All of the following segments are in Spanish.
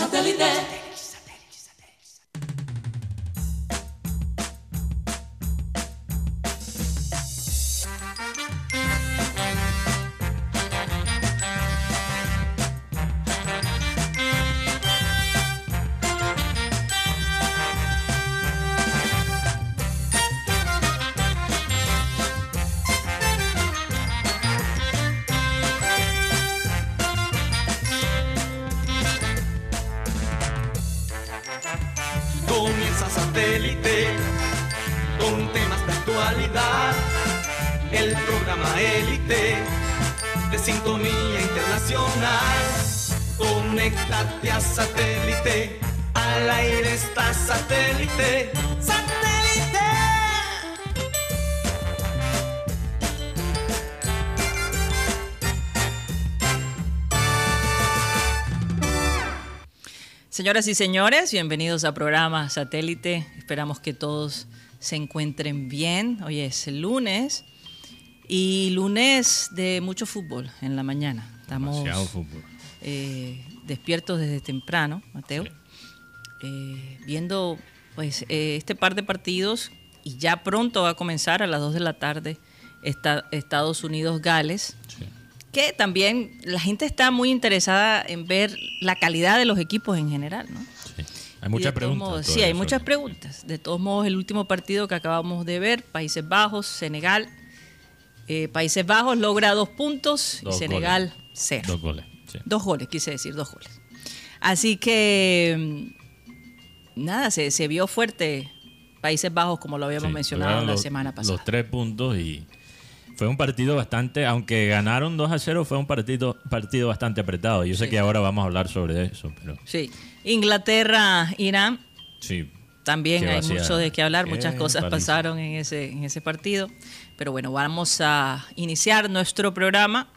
Satellite. Comienza Señoras y señores, bienvenidos a programa Satélite. Esperamos que todos se encuentren bien. Hoy es el lunes y lunes de mucho fútbol en la mañana. Estamos eh, despiertos desde temprano, Mateo, eh, viendo pues eh, este par de partidos y ya pronto va a comenzar a las 2 de la tarde esta- Estados Unidos-Gales Sí. Que también la gente está muy interesada en ver la calidad de los equipos en general, ¿no? Sí. Hay muchas preguntas. modos- sí, hay eso. muchas preguntas. De todos modos, el último partido que acabamos de ver, Países Bajos, Senegal. eh, Países Bajos logra dos puntos Dos y Senegal goles. cero. Dos goles. sí. Dos goles, quise decir, dos goles. Así que, mm, nada, se, se vio fuerte Países Bajos, como lo habíamos Sí, mencionado la los- semana pasada. Los tres puntos y fue un partido bastante, aunque ganaron 2 a 0, fue un partido, partido bastante apretado. Yo sé Sí. que ahora vamos a hablar sobre eso, pero Sí. Inglaterra, Irán, sí. También hay mucho de qué hablar, Qué muchas cosas paliza. pasaron en ese, en ese partido. Pero bueno, vamos a iniciar nuestro programa,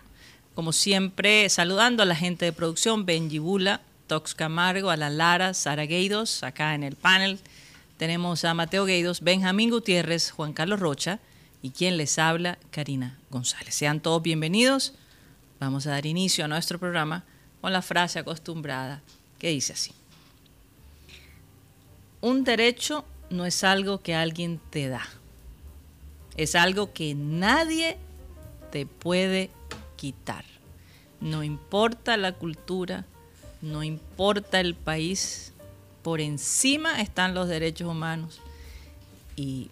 como siempre, saludando a la gente de producción, Benji Bula, Tox Camargo, a la Lara, Sara Gueidos, acá en el panel. Tenemos a Mateo Gueidos, Benjamín Gutiérrez, Juan Carlos Rocha y quien les habla, Karina González. Sean todos bienvenidos. Vamos a dar inicio a nuestro programa con la frase acostumbrada que dice así. Un derecho no es algo que alguien te da. Es algo que nadie te puede quitar. No importa la cultura, no importa el país, por encima están los derechos humanos. Y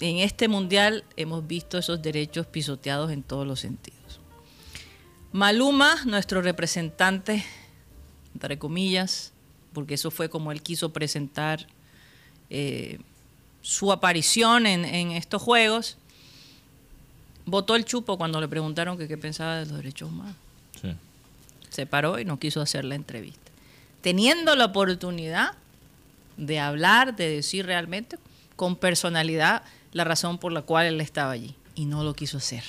en este mundial hemos visto esos derechos pisoteados en todos los sentidos. Maluma, nuestro representante, entre comillas, porque eso fue como él quiso presentar eh, su aparición en, en estos juegos, votó el chupo cuando le preguntaron que qué pensaba de los derechos humanos. sí. Se paró y no quiso hacer la entrevista. Teniendo la oportunidad de hablar, de decir realmente con personalidad la razón por la cual él estaba allí. Y no lo quiso hacer.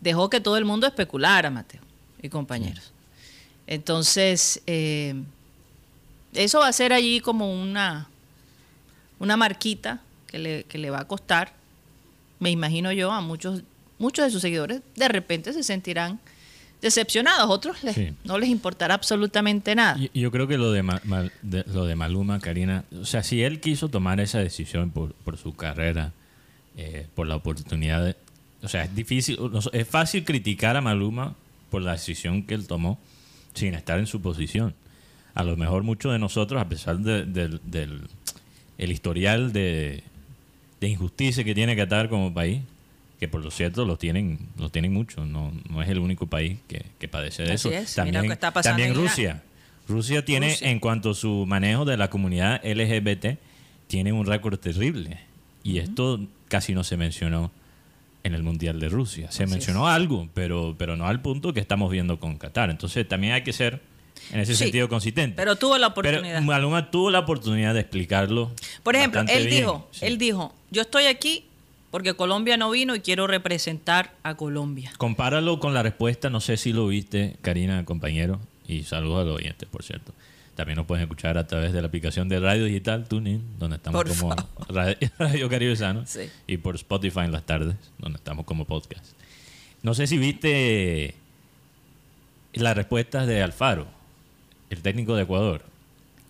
Dejó que todo el mundo especulara, Mateo y compañeros. Entonces, eh, eso va a ser allí como una, una marquita que le, que le va a costar, me imagino yo, a muchos, muchos de sus seguidores, de repente se sentirán decepcionados, otros les- Sí. no les importará absolutamente nada. Yo creo que lo de, Ma- de- lo de Maluma, Karina, o sea, si él quiso tomar esa decisión por, por su carrera, eh, por la oportunidad, de- o sea, es difícil, es fácil criticar a Maluma por la decisión que él tomó sin estar en su posición. A lo mejor muchos de nosotros, a pesar de- del, el historial de, de injusticia que tiene Qatar como país, que por lo cierto lo tienen, lo tienen mucho, no, no es el único país que, que padece de Así eso. es, mira lo También, que está pasando también. Rusia. Rusia tiene, Rusia. en cuanto a su manejo de la comunidad LGBT, tiene un récord terrible. Y esto casi no se mencionó en el Mundial de Rusia. Se Así mencionó algo, pero, pero no al punto que estamos viendo con Qatar. Entonces también hay que ser, en ese Sí, sentido, consistente. Pero tuvo la Pero oportunidad. Maluma tuvo la oportunidad de explicarlo. Por ejemplo, él bien. dijo, Sí. él dijo, yo estoy aquí porque Colombia no vino y quiero representar a Colombia. Compáralo con la respuesta, no sé si lo viste, Karina, compañero, y saludos a los oyentes, por cierto. También nos pueden escuchar a través de la aplicación de radio digital TuneIn, donde estamos Por como. Radio, Radio Caribe Sano, Sí. y por Spotify en las tardes, donde estamos como podcast. No sé si viste las respuestas de Alfaro. el técnico de Ecuador,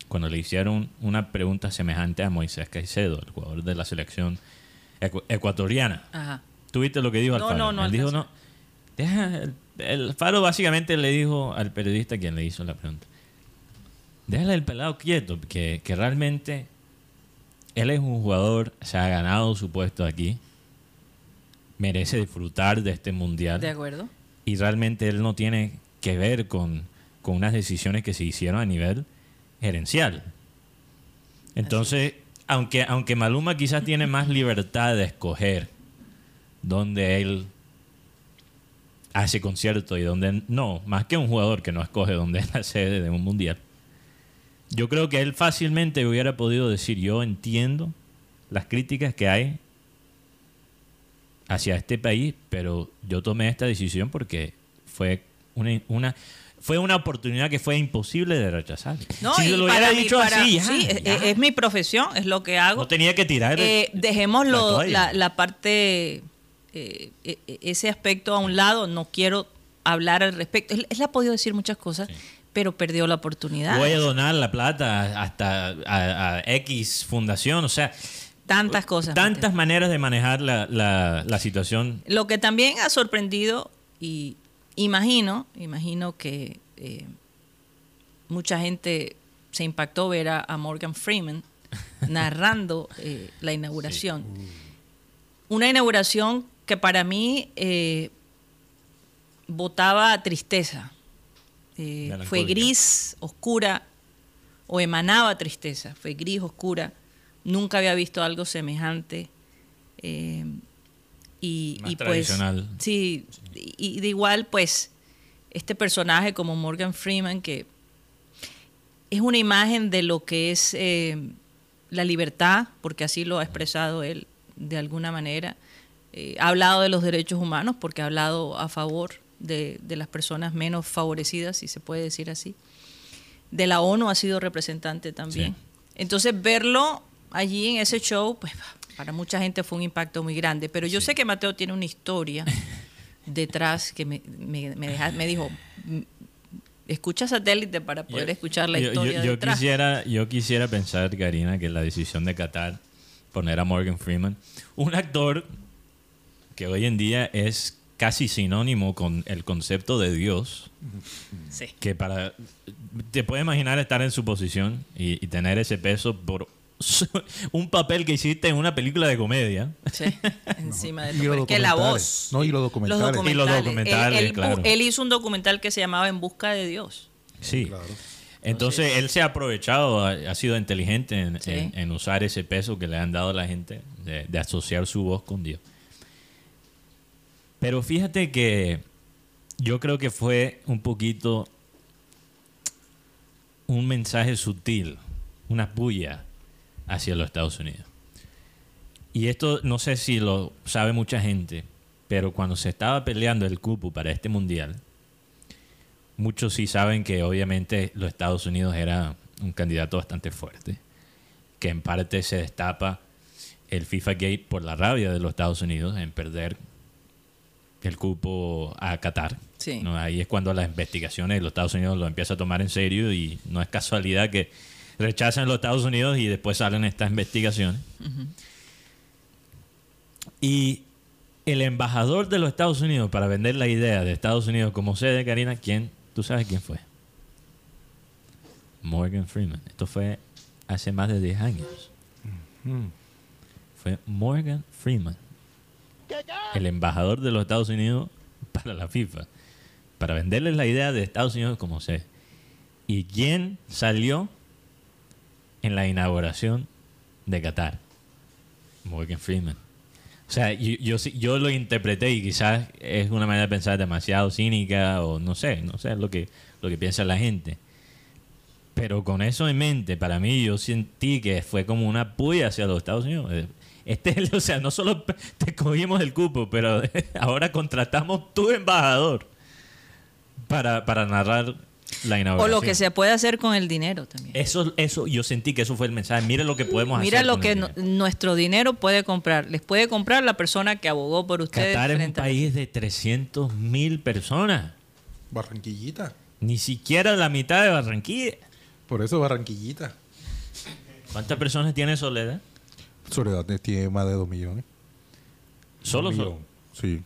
cuando le hicieron una pregunta semejante a Moisés Caicedo, el jugador de la selección ecu- ecuatoriana. Ajá. ¿Tuviste lo que dijo No, Alfaro? no, no Él dijo, no. Deja, el, el Alfaro básicamente le dijo al periodista quien le hizo la pregunta. Déjale el pelado quieto, que, que realmente él es un jugador, se ha ganado su puesto aquí, merece disfrutar de este mundial De acuerdo. y realmente él no tiene que ver con, con unas decisiones que se hicieron a nivel gerencial. Entonces, aunque, aunque Maluma quizás tiene más libertad de escoger dónde él hace concierto y dónde no, más que un jugador que no escoge dónde es la sede de un mundial, yo creo que él fácilmente hubiera podido decir, yo entiendo las críticas que hay hacia este país, pero yo tomé esta decisión porque fue una, una fue una oportunidad que fue imposible de rechazar. No, si lo hubiera mí- dicho para- así, ya, sí, es- ya. es, es mi profesión, es lo que hago. no tenía que tirar. Eh, la toalla. la, la parte, eh, e- e- ese aspecto a un lado, no quiero hablar al respecto. Él, él ha podido decir muchas cosas, pero perdió la oportunidad. Voy a donar la plata hasta a, a X fundación, o sea, Tantas cosas. tantas Mateo. maneras de manejar la, la- la situación. Lo que también ha sorprendido, y imagino, imagino que eh, mucha gente se impactó ver a, a Morgan Freeman narrando eh, la inauguración. Una inauguración que para mí eh, botaba tristeza. Eh, fue gris, oscura, o emanaba tristeza. Fue gris, oscura. Nunca había visto algo semejante. Y, Más y pues, tradicional. sí, y, de igual, pues, este personaje como Morgan Freeman, que es una imagen de lo que es eh, la libertad, porque así lo ha expresado él de alguna manera. Eh, ha hablado de los derechos humanos, porque ha hablado a favor de, de las personas menos favorecidas, si se puede decir así. De la ONU ha sido representante también. Sí. Entonces, verlo allí en ese show, pues para mucha gente fue un impacto muy grande. Pero yo sé que Mateo tiene una historia detrás que me, me, me deja- me dijo, "Mm, escucha satélite para poder Yo- escuchar la yo- historia yo, yo detrás. quisiera, yo quisiera pensar, Karina, que la decisión de Qatar poner a Morgan Freeman, un actor que hoy en día es casi sinónimo con el concepto de Dios, Sí. que para te puedes imaginar estar en su posición y, y tener ese peso por un papel que hiciste en una película de comedia. Sí, encima de todo. Porque la voz. No, y los documentales. Y los Él- documentales, él, claro. él hizo un documental que se llamaba En Busca de Dios. Sí. Claro. Entonces, él se ha aprovechado, ha, ha sido inteligente en, Sí. en- en usar ese peso que le han dado a la gente de, de asociar su voz con Dios. Pero fíjate que yo creo que fue un poquito un mensaje sutil, una puya hacia los Estados Unidos. Y esto no sé si lo sabe mucha gente, pero cuando se estaba peleando el cupo para este mundial, muchos sí saben que obviamente los Estados Unidos era un candidato bastante fuerte, que en parte se destapa el FIFA Gate por la rabia de los Estados Unidos en perder el cupo a Qatar. Sí. ¿no? Ahí es cuando las investigaciones de los Estados Unidos lo empieza a tomar en serio y no es casualidad que rechazan los Estados Unidos y después salen estas investigaciones. Y el embajador de los Estados Unidos para vender la idea de Estados Unidos como sede, Karina, ¿quién? ¿Tú sabes quién fue? Morgan Freeman. Esto fue hace más de 10 años. Fue Morgan Freeman, el embajador de los Estados Unidos para la FIFA, para venderles la idea de Estados Unidos como sede. ¿Y quién salió en la inauguración de Qatar? Morgan Freeman. O sea, yo, yo, lo interpreté y quizás es una manera de pensar demasiado cínica o no sé, no sé lo que, lo que piensa la gente. Pero con eso en mente, para mí yo sentí que fue como una puya hacia los Estados Unidos. Este, o sea, no solo te cogimos el cupo, pero ahora contratamos tu embajador para, para narrar la O lo que se puede hacer con el dinero también. Eso, eso, yo sentí que eso fue el mensaje. Mira lo que podemos Mira hacer. lo con que el no- dinero. nuestro dinero puede comprar. Les puede comprar la persona que abogó por ustedes. Qatar es un país de 300 mil personas. Barranquillita. Ni siquiera la mitad de Barranquilla. Por eso Barranquillita. ¿Cuántas personas tiene Soledad? Soledad tiene más de dos millones. Solo, millón. Sí.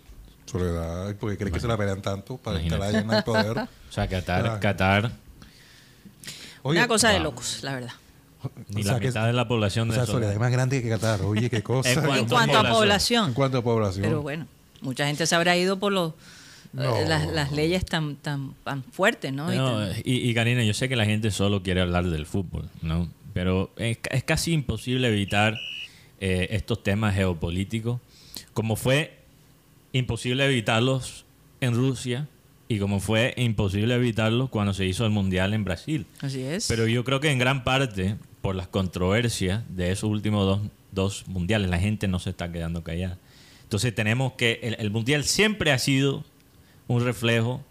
Soledad, porque cree que se la pelean tanto para Imagínate. estar allá en el poder. O sea, Qatar, Ah. Qatar Oye, Una cosa de locos, la verdad. ni o sea la que- mitad de la población O de sea, Soledad. Soledad es más grande que Qatar. Oye, qué cosa. En cuanto En a cuanto a población. población. En cuanto a población. Pero bueno, mucha gente se habrá ido por los, No. eh, las, las leyes tan, tan, tan fuertes, ¿no? Y No, tan- y, y Karina, yo sé que la gente solo quiere hablar del fútbol, ¿no? Pero es, es casi imposible evitar eh, estos temas geopolíticos, como fue imposible evitarlos en Rusia y como fue imposible evitarlos cuando se hizo el Mundial en Brasil. así es. Pero yo creo que en gran parte, por las controversias de esos últimos dos, dos mundiales, la gente no se está quedando callada. Entonces tenemos que, el, el mundial siempre ha sido un reflejo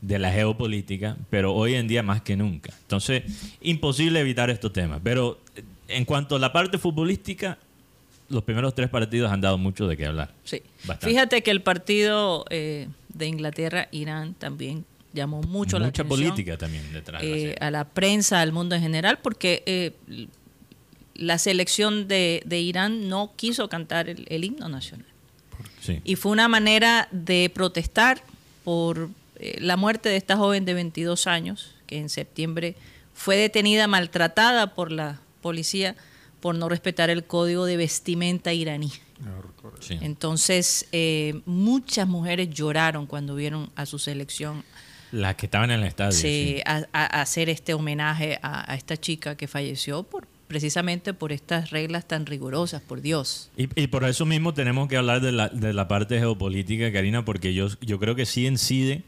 de la geopolítica, pero hoy en día más que nunca. Entonces, imposible evitar estos temas. Pero eh, en cuanto a la parte futbolística, los primeros tres partidos han dado mucho de qué hablar. Sí. Bastante. Fíjate que el partido eh, de Inglaterra-Irán también llamó mucho la Mucha atención. política también detrás. eh, a la prensa, al mundo en general, porque eh, la selección de, de Irán no quiso cantar el, el himno nacional. Sí. Y fue una manera de protestar por eh, la muerte de esta joven de 22 años, que en septiembre fue detenida, maltratada por la policía por no respetar el código de vestimenta iraní. Sí. Entonces, eh, muchas mujeres lloraron cuando vieron a su selección Las que estaban en el estadio. sí. a, a- hacer este homenaje a, a esta chica que falleció por precisamente por estas reglas tan rigurosas, por Dios. Y, y por eso mismo tenemos que hablar de la, de la parte geopolítica, Karina, porque yo, yo creo que sí incide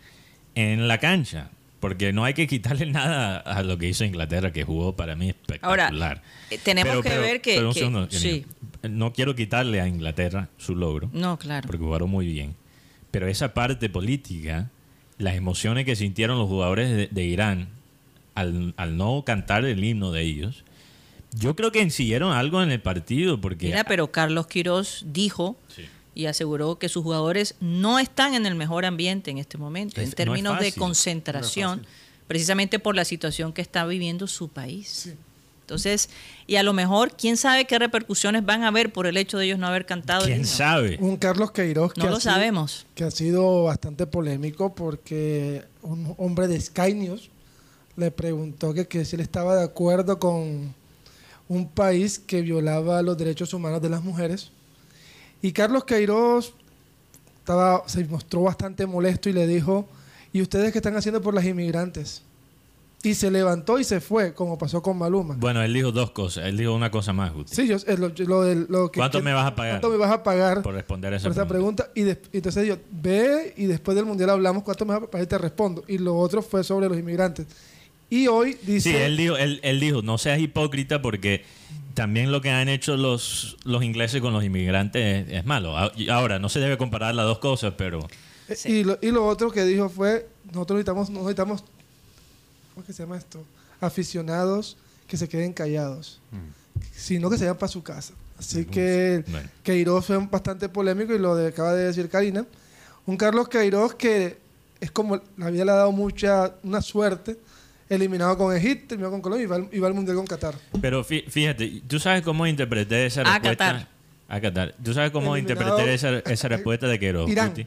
en la cancha. Porque no hay que quitarle nada a lo que hizo Inglaterra, que jugó para mí espectacular. Ahora, eh, tenemos Pero- que pero- ver que... pero un que- segundo, sí. No quiero quitarle a Inglaterra su logro, no, claro. porque jugaron muy bien. Pero esa parte política, las emociones que sintieron los jugadores de, de Irán al, al no cantar el himno de ellos, yo creo que incidieron algo en el partido, porque... Mira, pero Carlos Quirós dijo Sí. Y aseguró que sus jugadores no están en el mejor ambiente en este momento, Es- en términos de fácil. concentración, precisamente por la situación que está viviendo su país. Entonces, y a lo mejor, quién sabe qué repercusiones van a haber por el hecho de ellos no haber cantado. el ¿Quién himno? sabe? Un Carlos Queiroz que, No ha lo sido- sabemos. que ha sido bastante polémico porque un hombre de Sky News le preguntó que, que si él estaba de acuerdo con un país que violaba los derechos humanos de las mujeres. Y Carlos Queiroz estaba, se mostró bastante molesto y le dijo, ¿y ustedes qué están haciendo por las inmigrantes? Y se levantó y se fue, como pasó con Maluma. Bueno, él dijo dos cosas. Él dijo una cosa más, Guti. Sí, yo, es lo, lo del- lo que- ¿Cuánto que- me vas a pagar? ¿Cuánto me vas a pagar Por responder a esa por esa pregunta. pregunta? Y, des- y entonces yo, ve y después del mundial hablamos cuánto me vas a pagar y te respondo. Y lo otro fue sobre los inmigrantes. Y hoy dice... Sí, él dijo, él, él dijo, no seas hipócrita porque también lo que han hecho los, los ingleses con los inmigrantes es, es malo. A- y Ahora, no se debe comparar las dos cosas, pero eh, y, lo, y lo otro que dijo fue, nosotros necesitamos, necesitamos, ¿cómo es que se llama esto? Aficionados que se queden callados, sino que se vayan para su casa. Así que bueno. Queiroz fue bastante polémico y lo de- acaba de decir Karina. Un Carlos Queiroz que es como la vida le ha dado mucha una suerte, eliminado con Egipto, eliminado con Colombia y va, al- y va al mundial con Qatar. Pero fí- fíjate, ¿tú sabes cómo interpreté esa A respuesta? Qatar. A Qatar. ¿Tú sabes cómo Eliminado- interpreté esa, esa respuesta de Queiroz? Irán. Guti?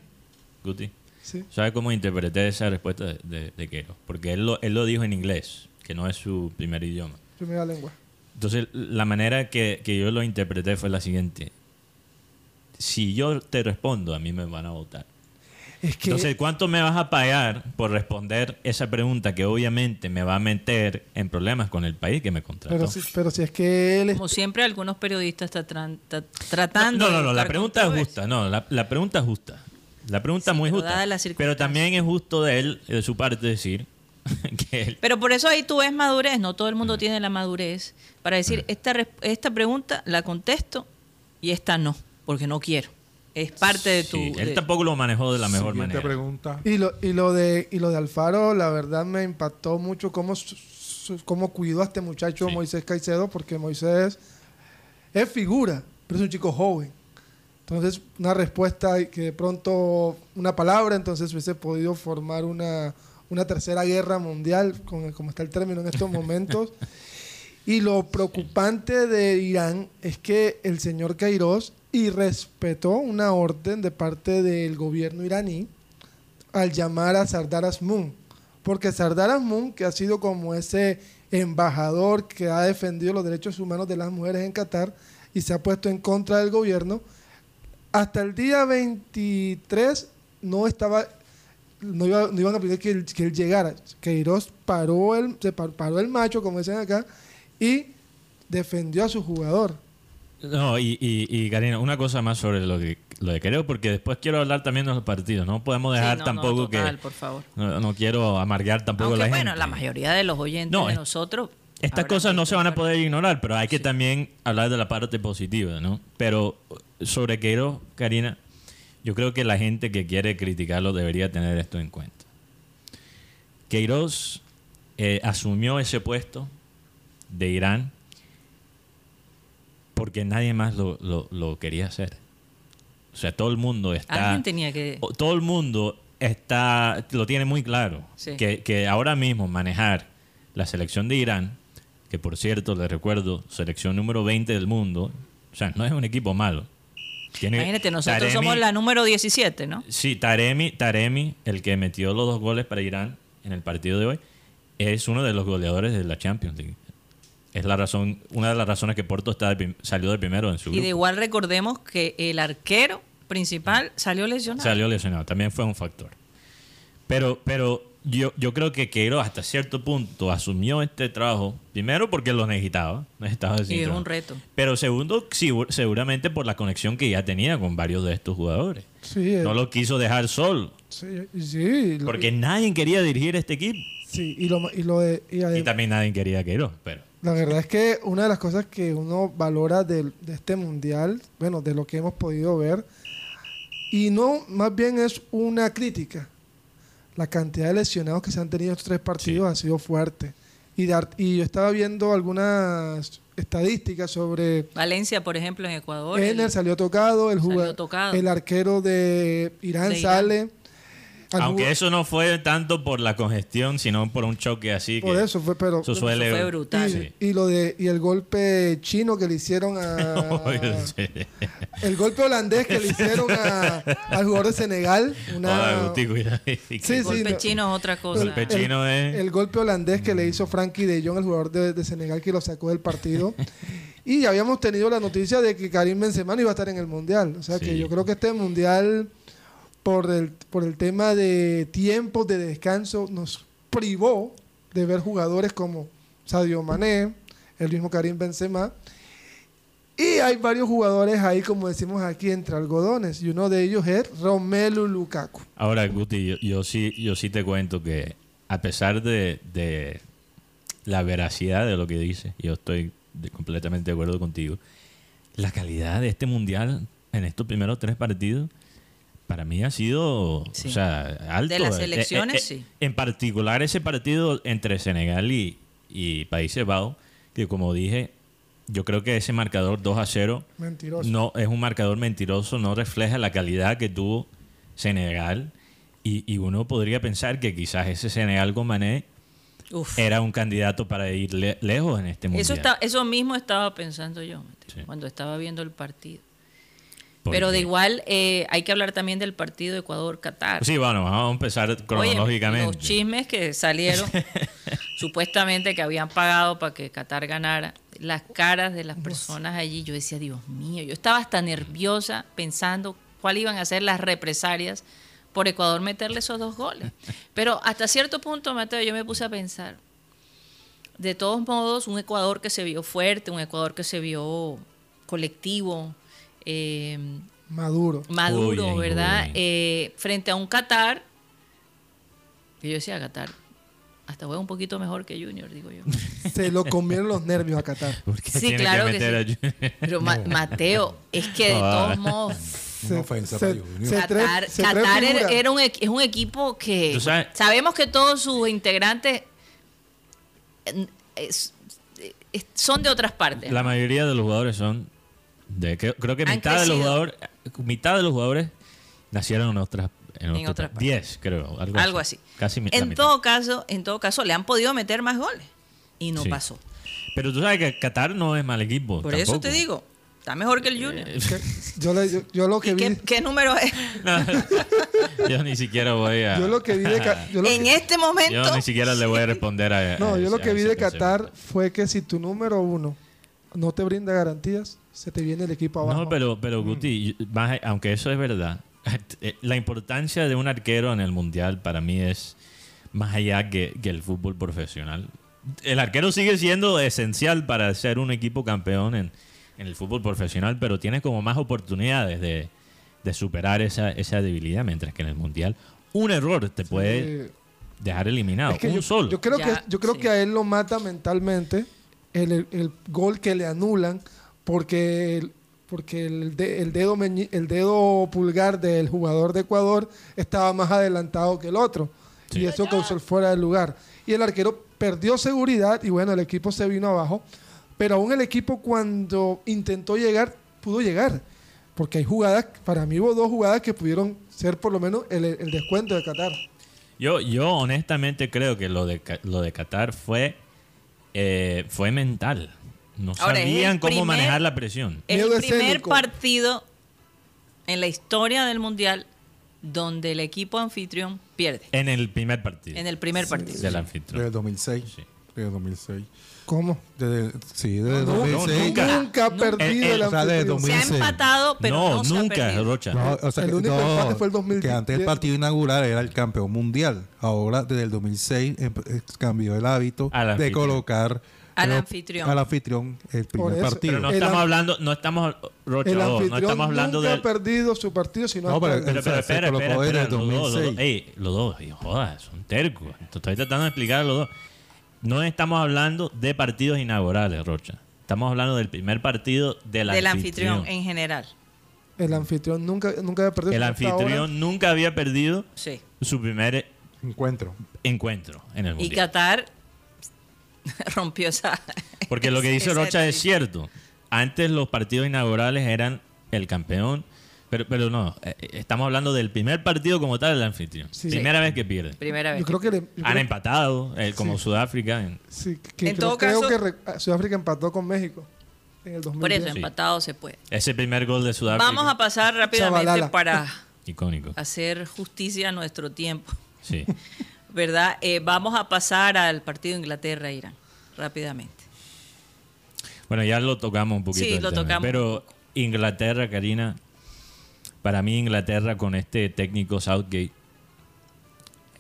Guti. Sí. ¿Sabes cómo interpreté esa respuesta de, de, de Queiroz? Porque él lo, él lo dijo en inglés, que no es su primer idioma. Primera lengua. Entonces, la manera que, que yo lo interpreté fue la siguiente. Si yo te respondo, a mí me van a votar. Es que Entonces, ¿cuánto me vas a pagar por responder esa pregunta que obviamente me va a meter en problemas con el país que me contrató? pero, si, pero si es que él es- Como siempre, algunos periodistas están tratando. No, no, de no, la pregunta es justa. No, la, la pregunta es justa. La pregunta es Sí, muy pero justa. Pero también es justo de él, de su parte, decir que él. Pero por eso ahí tú ves madurez, no todo el Mm. mundo tiene la madurez para decir, esta, esta pregunta la contesto y esta no, porque no quiero. Es parte de tu... Sí, él de- tampoco lo manejó de la mejor Siguiente manera. pregunta. Y lo, y lo de y lo de Alfaro, la verdad me impactó mucho cómo, su- cómo cuidó a este muchacho Sí. Moisés Caicedo, porque Moisés es figura, pero es un chico joven. Entonces, una respuesta que de pronto, una palabra, entonces hubiese podido formar una, una tercera guerra mundial, con- como está el término en estos momentos. y lo preocupante de Irán es que el señor Queiroz irrespetó una orden de parte del gobierno iraní al llamar a Sardar Azmoun. Porque Sardar Azmoun, que ha sido como ese embajador que ha defendido los derechos humanos de las mujeres en Qatar y se ha puesto en contra del gobierno, hasta el día 23 no estaba no, iba- no iban a pedir que él, que él llegara. Queiroz paró el, se par- paró el macho, como dicen acá, y defendió a su jugador. No, y, y, y Karina, una cosa más sobre lo que lo de Queiroz, porque después quiero hablar también de los partidos. No podemos dejar no, tampoco total, que. por favor. No, no quiero amargar tampoco Aunque la bueno, gente. la mayoría de los oyentes No, de es- nosotros. Estas cosas no se van a poder ignorar, pero hay que Sí. también hablar de la parte positiva, ¿no? Pero sobre Queiroz, Karina, yo creo que la gente que quiere criticarlo debería tener esto en cuenta. Queiroz eh, asumió ese puesto de Irán porque nadie más lo, lo- lo quería hacer. O sea, todo el mundo está... Alguien tenía que. todo el mundo está lo tiene muy claro Sí. que, que ahora mismo manejar la selección de Irán que por cierto les recuerdo selección número 20 del mundo o sea no es un equipo malo Tiene Imagínate, nosotros Taremi- somos la número 17, ¿no? sí Taremi Taremi el que metió los dos goles para Irán en el partido de hoy es uno de los goleadores de la Champions League es la razón una de las razones que Porto está de salió de primero en su Y grupo de igual recordemos que el arquero principal salió lesionado. Salió lesionado, también fue un factor. Pero, pero yo, yo creo que Queiroz hasta cierto punto asumió este trabajo, primero porque lo necesitaba, necesitaba y es un reto. Pero segundo, seguramente por la conexión que ya tenía con varios de estos jugadores. Sí, eh, No lo quiso dejar solo, sí, sí, lo- porque nadie quería dirigir este equipo. sí, y lo, y lo de, y Y también nadie quería a Queiroz, pero... La verdad es que una de las cosas que uno valora del- de, este mundial, bueno, de lo que hemos podido ver, y no, más bien es una crítica. La cantidad de lesionados que se han tenido estos tres partidos Sí. ha sido fuerte. Y, de y yo estaba viendo algunas estadísticas sobre Valencia, por ejemplo, en Ecuador. Ener el- salió tocado, el, jugador, tocado. el arquero de Irán De Irán. sale. Aunque eso no fue tanto por la congestión, sino por un choque así por que... eso fue, pero Eso suele... fue brutal. y, Sí. y lo de y el golpe chino que le hicieron a El golpe holandés que le hicieron a- al jugador de Senegal. Una, Hola, Guti, cuidado. Sí, el golpe no. chino es otra cosa. Golpe chino es... el golpe holandés que le hizo Frankie de Jong, el jugador de, de Senegal, que lo sacó del partido. y habíamos tenido la noticia de que Karim Benzema no iba a estar en el Mundial. O sea que Sí. yo creo que este Mundial, por el, por el tema de tiempos de descanso, nos privó de ver jugadores como Sadio Mané, el mismo Karim Benzema. Y hay varios jugadores ahí, como decimos aquí, entre algodones. Y uno de ellos es Romelu Lukaku. Ahora, Guti, yo, yo sí, yo sí te cuento que a pesar de, de la veracidad de lo que dice, yo estoy de- completamente de acuerdo contigo, la calidad de este mundial en estos primeros tres partidos para mí ha sido Sí. o sea, alto. De las Eh, eh, selecciones, eh, sí. En particular ese partido entre Senegal y, y Países Bajos, que como dije, yo creo que ese marcador 2 a 0 Mentiroso. no, es un marcador mentiroso, no refleja la calidad que tuvo Senegal. Y, y uno podría pensar que quizás ese Senegal con Mané Uf. era un candidato para ir le- lejos en este mundial. Eso, está, eso mismo estaba pensando yo Sí. cuando estaba viendo el partido. Porque- Pero de igual eh, hay que hablar también del partido Ecuador-Qatar. Sí, bueno, vamos a empezar Oye, cronológicamente. los chismes que salieron, supuestamente que habían pagado para que Qatar ganara, las caras de las personas allí, yo decía, Dios mío, yo estaba hasta nerviosa pensando cuáles iban a ser las represalias por Ecuador meterle esos dos goles. Pero hasta cierto punto, Mateo, yo me puse a pensar, de todos modos, un Ecuador que se vio fuerte, un Ecuador que se vio colectivo, eh, Maduro. maduro, Uy, ¿verdad? uy. Eh, frente a un Qatar, que yo decía Qatar, hasta juega un poquito mejor que Junior, digo yo. Se lo comieron los nervios a Qatar. ¿Por qué Sí, tiene claro que sí. Pero Ma- Mateo, es que de Ah. todos modos, Una ofensa se- para Junior. se- Qatar, se Qatar era, un, es un equipo que sabemos que todos sus integrantes eh, es- son de otras partes. La mayoría de los jugadores son de creo que mitad de los jugadores mitad de los jugadores nacieron en otras en, otro otras pa- 10, creo. Algo, Algo así. Casi En mitad. todo caso, en todo caso, le han podido meter más goles. Y no Sí. pasó. Pero tú sabes que Qatar no es mal equipo. Por eso te digo, está mejor que el Junior. Yo, le- yo, yo lo que ¿Y vi, qué, qué número es? yo ni siquiera voy a. yo lo que vi de Ca- yo lo en que- este momento. Yo ni siquiera le voy a responder a. no, a yo lo que vi de. Qatar fue que si tu número uno no te brinda garantías, se te viene el equipo abajo. No, pero, pero Guti, yo- más- aunque eso es verdad, eh, la importancia de un arquero en el mundial para mí es más allá que, que el fútbol profesional. El arquero sigue siendo esencial para ser un equipo campeón en, en el fútbol profesional, pero tiene como más oportunidades de, de superar esa, esa debilidad, mientras que en el mundial un error te puede dejar eliminado. es que un yo, solo. yo creo Ya, que yo creo sí. que a él lo mata mentalmente el, el- el gol que le anulan porque el, porque el, de- el dedo meñi- el dedo pulgar del jugador de Ecuador estaba más adelantado que el otro. Sí. y eso causó el fuera del lugar. Y el arquero perdió seguridad y bueno el equipo se vino abajo. Pero aún el equipo cuando intentó llegar pudo llegar. Porque hay jugadas para mí hubo dos jugadas que pudieron ser por lo menos el, el descuento de Qatar. Yo, yo honestamente creo que lo de, lo de Qatar fue, eh, fue mental. No Ahora, el sabían cómo primer- manejar la presión. Es Miedo el primer escénico. partido en la historia del mundial donde el equipo anfitrión pierde. En el primer partido. En el primer partido. del anfitrión. Desde el 2006. Sí. Desde el 2006. ¿cómo? Desde, sí, desde el No, 2006. nunca. Nunca ha perdido El- el- el o sea, desde anfitrión. Se ha 2006. empatado, pero no, no, se ha nunca, perdido. Rocha. No, o sea, El único no, empate fue el 2010. Que antes el partido inaugural era el campeón mundial. Ahora, desde el 2006, em- eh, cambió el hábito de anfitrión. colocar Al el- anfitrión. al anfitrión el primer eso, partido. Pero no El estamos an- hablando, no estamos, Rocha, El ojo, no estamos hablando nunca de... ha perdido su partido, sino No, pero-. Pero, pero espera, espera, espera, los dos, los dos. 2006. Ey, los dos, y joda, son tercos. Estoy tratando de explicar a los dos. No estamos hablando de partidos inaugurales, Rocha. Estamos hablando del primer partido del, del anfitrión. anfitrión en general. El anfitrión nunca, nunca había perdido. El anfitrión nunca había perdido Sí. su primer Encuentro. encuentro en el Y mundial. Qatar rompió esa. Porque lo que dice Rocha es cierto. Antes los partidos inaugurales eran el campeón, pero, pero no, eh, eh, estamos hablando del primer partido como tal del anfitrión. Sí. Primera vez que pierde. Primera vez. Yo creo que, le- yo Han creo- empatado, eh, como Sudáfrica. en- sí, que En creo, todo creo caso- que re- Sudáfrica empató con México en el 2010. Por eso, Sí. empatado se puede. ese primer gol de Sudáfrica. Vamos a pasar rápidamente Chavalala. para Icónico. hacer justicia a nuestro tiempo. Sí. ¿Verdad? Eh, vamos a pasar al partido Inglaterra-Irán, rápidamente. Bueno, ya lo tocamos un poquito. Sí, lo tema. tocamos Pero. Inglaterra, Karina, para mí Inglaterra con este técnico Southgate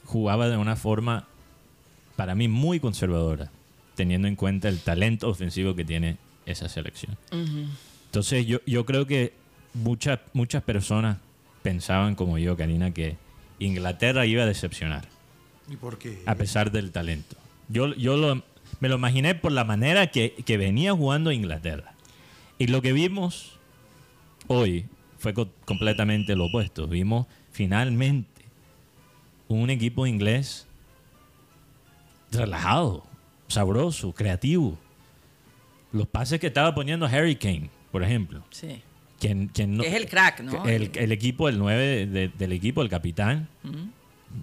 jugaba de una forma, para mí, muy conservadora, teniendo en cuenta el talento ofensivo que tiene esa selección. Entonces yo, yo creo que muchas, muchas personas pensaban como yo, Karina, que Inglaterra iba a decepcionar ¿Y por qué? a pesar del talento. Yo, yo lo- me lo imaginé por la manera que, que venía jugando Inglaterra. Y lo que vimos hoy fue co- completamente lo opuesto. Vimos finalmente un equipo inglés relajado, sabroso, creativo. Los pases que estaba poniendo Harry Kane, por ejemplo. Sí. Quien, quien no- es el crack, ¿no? El, el equipo, el 9 de- del equipo, el capitán,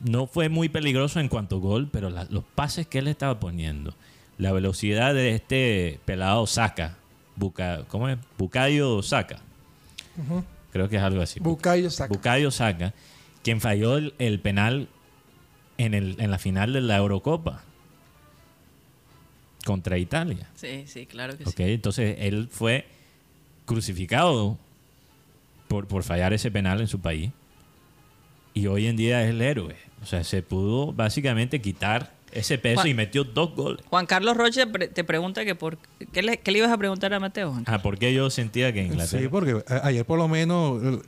no fue muy peligroso en cuanto a gol, pero la- los pases que él estaba poniendo, la velocidad de este pelado Saka, Buca, ¿cómo es? Bucayo Ujú. creo que es algo así. Bukayo Saka. Bucayo Saka, quien falló el, el penal en, el, en la final de la Eurocopa contra Italia. Sí, sí, claro que sí. entonces él fue crucificado por, por fallar ese penal en su país. Y hoy en día es el héroe. O sea, se pudo básicamente quitar ese peso Juan- y metió dos goles. Juan Carlos Roche pre- te pregunta que por ¿qué le, qué le ibas a preguntar a Mateo. Juan? Ah, ¿por qué yo sentía que Inglaterra... Sí, porque a- ayer por lo menos eh,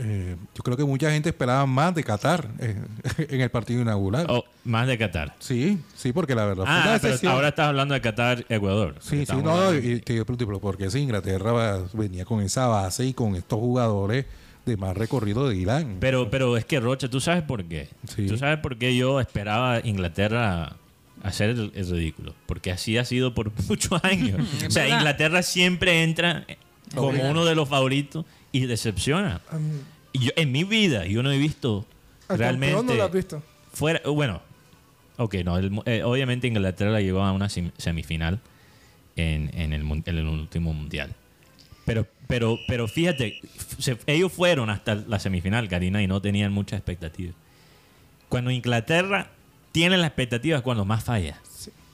eh, yo creo que mucha gente esperaba más de Qatar eh, en el partido inaugural. Oh, más de Qatar. Sí, sí, porque la verdad Ah, pero ahora estás hablando de Qatar-Ecuador. Sí, sí, no, y te pero porque si Inglaterra venía con esa base y con estos jugadores de más recorrido de Irán. Pero, pero es que, Rocha, ¿tú sabes por qué? Sí. ¿Tú sabes por qué yo esperaba Inglaterra hacer el, el ridículo? Porque así ha sido por muchos años. o sea, verdad. Inglaterra siempre entra como Obligado. uno de los favoritos y decepciona. Y yo, en mi vida yo no he visto Al realmente no lo has visto. fuera, bueno, ok, no, el eh, obviamente Inglaterra llegó a una semifinal en, en el, en el último mundial. Pero, pero, pero fíjate, se- ellos fueron hasta la semifinal, Karina, y no tenían muchas expectativas. Cuando Inglaterra tiene las expectativas, es cuando más falla.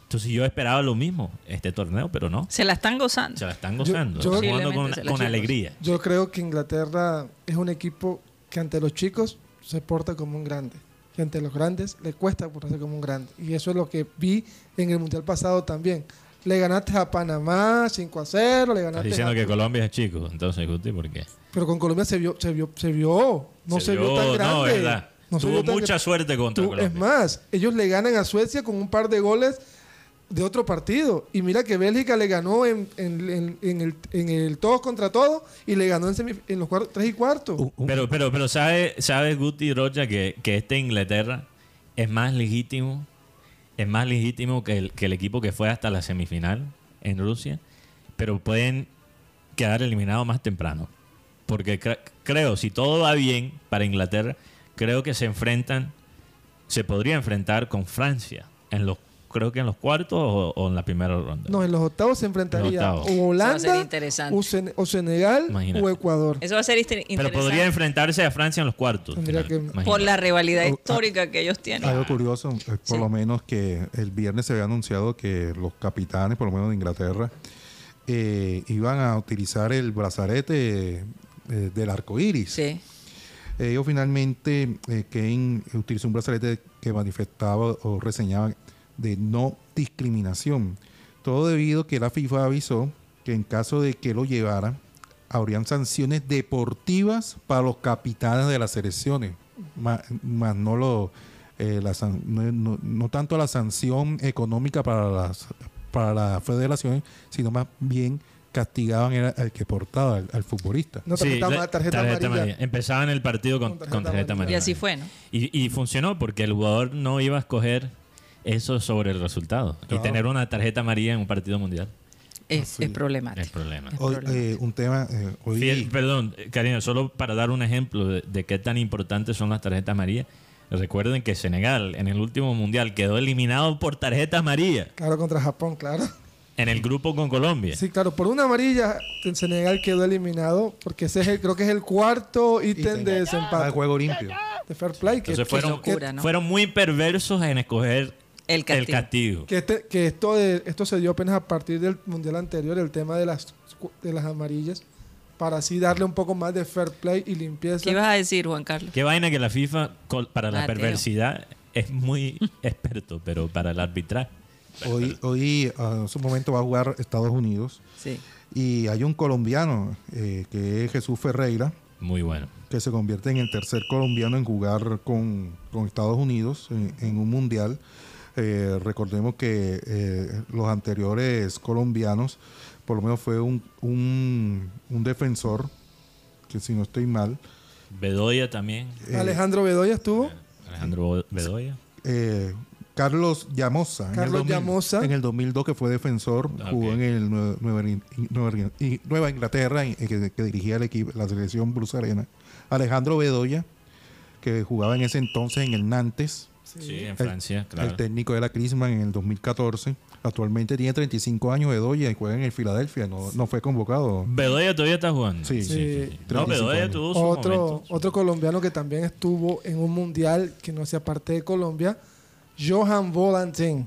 Entonces yo esperaba lo mismo este torneo, pero no. Se la están gozando. Se la están gozando, yo- están jugando con, con alegría. Yo creo que Inglaterra es un equipo que ante los chicos se porta como un grande. Y ante los grandes le cuesta portarse como un grande. Y eso es lo que vi en el Mundial pasado también. Le ganaste a Panamá 5 a 0, le Estás ganaste diciendo a- que Colombia es chico, entonces, Guti, ¿por qué? Pero con Colombia se vio, se vio, se vio. No se, vio, tan grande. No, verdad. No Tuvo mucha suerte contra Tú- Colombia. es más, ellos le ganan a Suecia con un par de goles de otro partido. Y mira que Bélgica le ganó en, en- en- en el, en el todos contra todos y le ganó en, los cuartos, tres y cuartos. Un- Pero, pero, pero sabe, sabe Guti Rocha que, que este Inglaterra es más legítimo, es más legítimo que el, que el equipo que fue hasta la semifinal en Rusia, pero pueden quedar eliminados más temprano. Porque cre- creo, si todo va bien para Inglaterra, creo que se enfrentan, se podría enfrentar con Francia en los, creo que en los cuartos o, o en la primera ronda. No, en los octavos se enfrentaría octavos. o Holanda interesante. o, Sen- o Senegal Imagínate. o Ecuador. Eso va a ser inter- pero interesante. podría enfrentarse a Francia en los cuartos. Que- por la rivalidad Oh, histórica que ellos tienen. Algo curioso, eh, por Sí. lo menos que el viernes se había anunciado que los capitanes, por lo menos de Inglaterra, eh, iban a utilizar el brazalete eh, del arco iris. Sí. Ellos finalmente, eh, Kane utilizó un brazalete que manifestaba o reseñaba de no discriminación. Todo debido a que la FIFA avisó que en caso de que lo llevara, habrían sanciones deportivas para los capitanes de las selecciones, más, más no lo eh, la no, no- no tanto la sanción económica para las para las federaciones, sino más bien castigaban era al que portaba al, al futbolista. No, Sí, tarjeta, tarjeta amarilla. Empezaban el partido con, Con tarjeta con tarjeta amarilla. amarilla. Y así fue, ¿no? Y, y funcionó porque el jugador no iba a escoger eso sobre el resultado. Y tener una tarjeta amarilla en un partido mundial Es, es problemático. es problema. Hoy, eh, un tema, eh, hoy Fiel- perdón, Karina, solo para dar un ejemplo de, de qué tan importantes son las tarjetas amarillas. Recuerden que Senegal en el último mundial quedó eliminado por tarjeta amarilla Claro, contra Japón, claro. en el grupo con Colombia. Sí, claro, por una amarilla el Senegal quedó eliminado porque ese es el, creo que es el cuarto ítem de desempate juego limpio. de Fair Play. Que, Entonces fueron, locura, ¿no? fueron muy perversos en escoger El el castigo. que, este- que esto, de, esto se dio apenas a partir del mundial anterior, el tema de las, de las amarillas, para así darle un poco más de Fair Play y limpieza. ¿Qué ibas a decir, Juan Carlos? Qué vaina que la FIFA para la Mateo. perversidad es muy experto, pero para el arbitraje. Hoy, hoy ah, en su momento va a jugar Estados Unidos Sí. y hay un colombiano eh, que es Jesús Ferreira Muy bueno. que se convierte en el tercer colombiano en jugar con, con Estados Unidos en, en un mundial. Eh, recordemos que eh, los anteriores colombianos, por lo menos fue un, un, un defensor, que si no estoy mal, Bedoya también. eh, Alejandro Bedoya estuvo. Alejandro Bedoya. eh, Carlos Llamosa. en el Carlos 2000 Llamosa. En el 2002 que fue defensor, jugó en el Nue- Nueva, Nueva- y- Nueva Inglaterra, y- que, que dirigía el equipo, la selección Bruce Arena. Alejandro Bedoya, que jugaba en ese entonces en el Nantes, Sí, en El- Francia, claro. el técnico de la Crisman en el 2014. Actualmente tiene 35 años Bedoya y juega en el Filadelfia, no, no fue convocado. Bedoya todavía está jugando. Sí. Sí. No, 35 Bedoya tuvo su Otro, momento. otro colombiano que también estuvo en un mundial que no hacía parte de Colombia, Johan Volantin,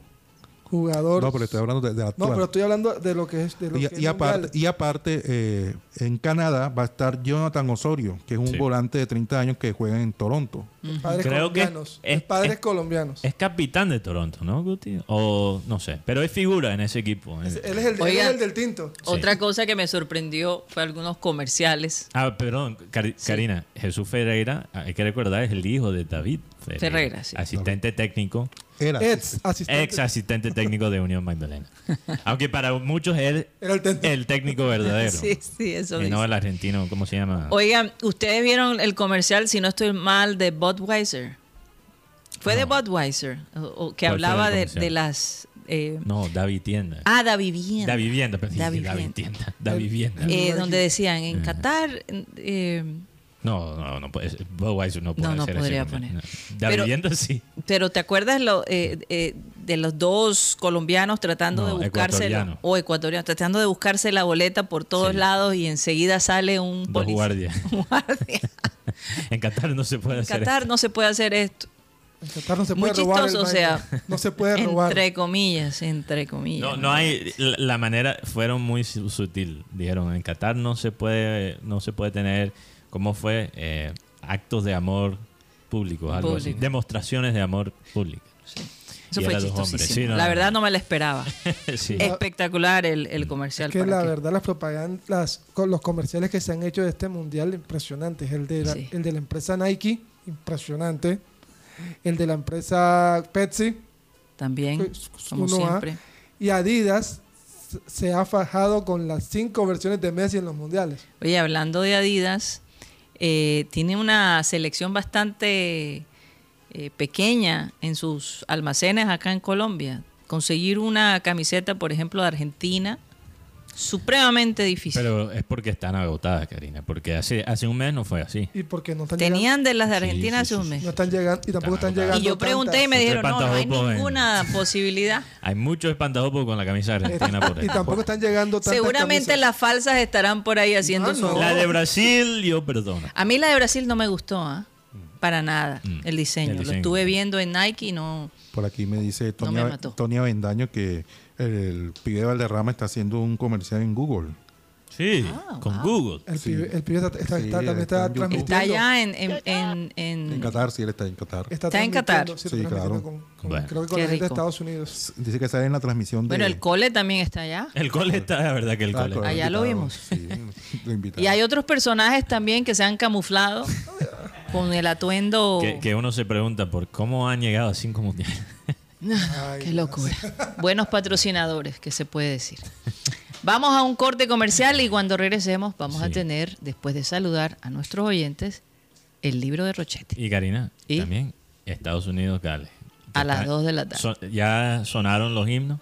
jugador. No, pero estoy hablando de, de No, actual. pero estoy hablando de lo que es. De lo Y, que y es aparte, y aparte eh, en Canadá va a estar Jonathan Osorio, que es un Sí. volante de 30 años que juega en Toronto. padres Creo que colombianos. es- es padres es- colombianos. Es capitán de Toronto, ¿no, Guti? O no sé, pero es figura en ese equipo. él, es el, él es el del tinto. Otra cosa que me sorprendió fue algunos comerciales. Ah, perdón, Karina, Jesús Ferreira, hay que recordar, es el hijo de David Ferreira, sí. asistente técnico, Era. Ex asistente. ex asistente técnico de Unión Magdalena. Aunque para muchos él Era el técnico. el técnico verdadero. Sí, sí, eso y no dice. el argentino, ¿cómo se llama? Oigan, ¿ustedes vieron el comercial, si no estoy mal, de Budweiser? Fue de Budweiser, o- o que ¿Cuál fue hablaba de, comercial? de las... eh, No, Da Vivienda. ah, da vivienda. Da Vivienda, pero Da dije, Da Vivienda. Vivienda. Da Vivienda. Eh, donde decían, en. Qatar eh, No, no, no puede ser. Budweiser no puede No, no ser podría ese poner. De Pero- vivienda sí. Pero ¿te acuerdas lo, eh, eh, de los dos colombianos tratando No, de buscarse ecuatoriano. o ecuatorianos tratando de buscarse la boleta por todos Sí. lados y enseguida sale un Dos policía- guardias. un guardia. En Qatar no se puede En hacer Qatar no se puede hacer esto. En Qatar no se Muy puede robar. el chistoso, o sea, no se puede robar. Entre comillas, entre comillas. No, no hay la, manera fueron muy su- sutil. Dijeron en Qatar no se puede no se puede tener cómo fue Eh, actos de amor públicos, algo así, Público. demostraciones de amor público. Eso y fue chistosísimo. Sí, no, la no, verdad no. me la esperaba. sí. Espectacular el, el comercial. Es que ¿para la qué? verdad las propagandas, las, con los comerciales que se han hecho de este mundial, impresionantes. El de la, Sí. el de la empresa Nike, impresionante. El de la empresa Pepsi, También, pues, como A. siempre. y Adidas se ha fajado con las cinco versiones de Messi en los mundiales. Oye, hablando de Adidas, eh, tiene una selección bastante eh, pequeña en sus almacenes acá en Colombia. Conseguir una camiseta, por ejemplo, de Argentina, supremamente difícil. Pero es porque están agotadas, Karina, porque hace hace un mes no fue así. Y porque no están Tenían de las de Argentina sí, hace sí, un mes. no están llegando y tampoco Están llegando. Y yo pregunté y me dijeron, no, no hay en- ninguna posibilidad. Hay muchos espantajopos con la camisa argentina por ahí. Y tampoco están llegando tantas Seguramente camisas. las falsas estarán por ahí haciendo su... no. La de Brasil, yo perdono. A mí la de Brasil no me gustó, ¿ah? Para nada, Mm. el, diseño. El Lo estuve viendo en Nike y no... Por aquí me dice me Tonia, mató. Tonia Avendaño que el, pibe de Valderrama está haciendo un comercial en Google. Sí, Ah, con wow. Google. El, Sí. pibe, el pibe está, está- Sí, está- también está transmitiendo. Está allá en... en, en- en- En Qatar, sí, él está en Qatar. Está, Está en Qatar. sí, Sí, claro. con- con- Bueno. creo que con Qué la gente de rico. Estados Unidos. Dice que sale en la transmisión de... Bueno, el cole también está allá. El cole está, la verdad que el cole. Allá lo vimos. Sí, lo. Y hay otros personajes también que se han camuflado con el atuendo... Que, que uno se pregunta por cómo han llegado a cinco mundiales. Ay, Qué locura. Buenos patrocinadores, que se puede decir. Vamos a un corte comercial y cuando regresemos vamos a tener, después de saludar a nuestros oyentes, el libro de Rochete. Y Karina, ¿Y? también Estados Unidos, Gales. A las Está- 2 de la tarde. son- ya sonaron los himnos.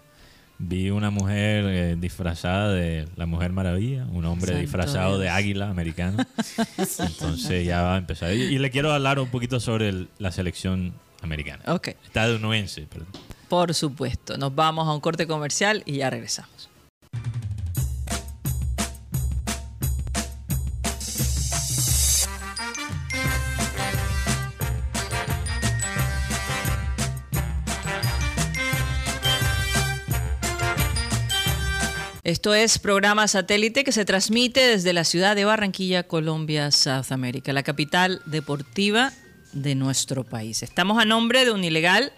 Vi una mujer eh, disfrazada de la Mujer Maravilla, un hombre Santo disfrazado de águila americano. Entonces ya va a empezar. Y, y le quiero hablar un poquito sobre el- la selección americana. Ok, Estadounidense, perdón. por supuesto. Nos vamos a un corte comercial y ya regresamos. Esto es programa satélite que se transmite desde la ciudad de Barranquilla, Colombia, South America, la capital deportiva de nuestro país. Estamos a nombre de un ilegal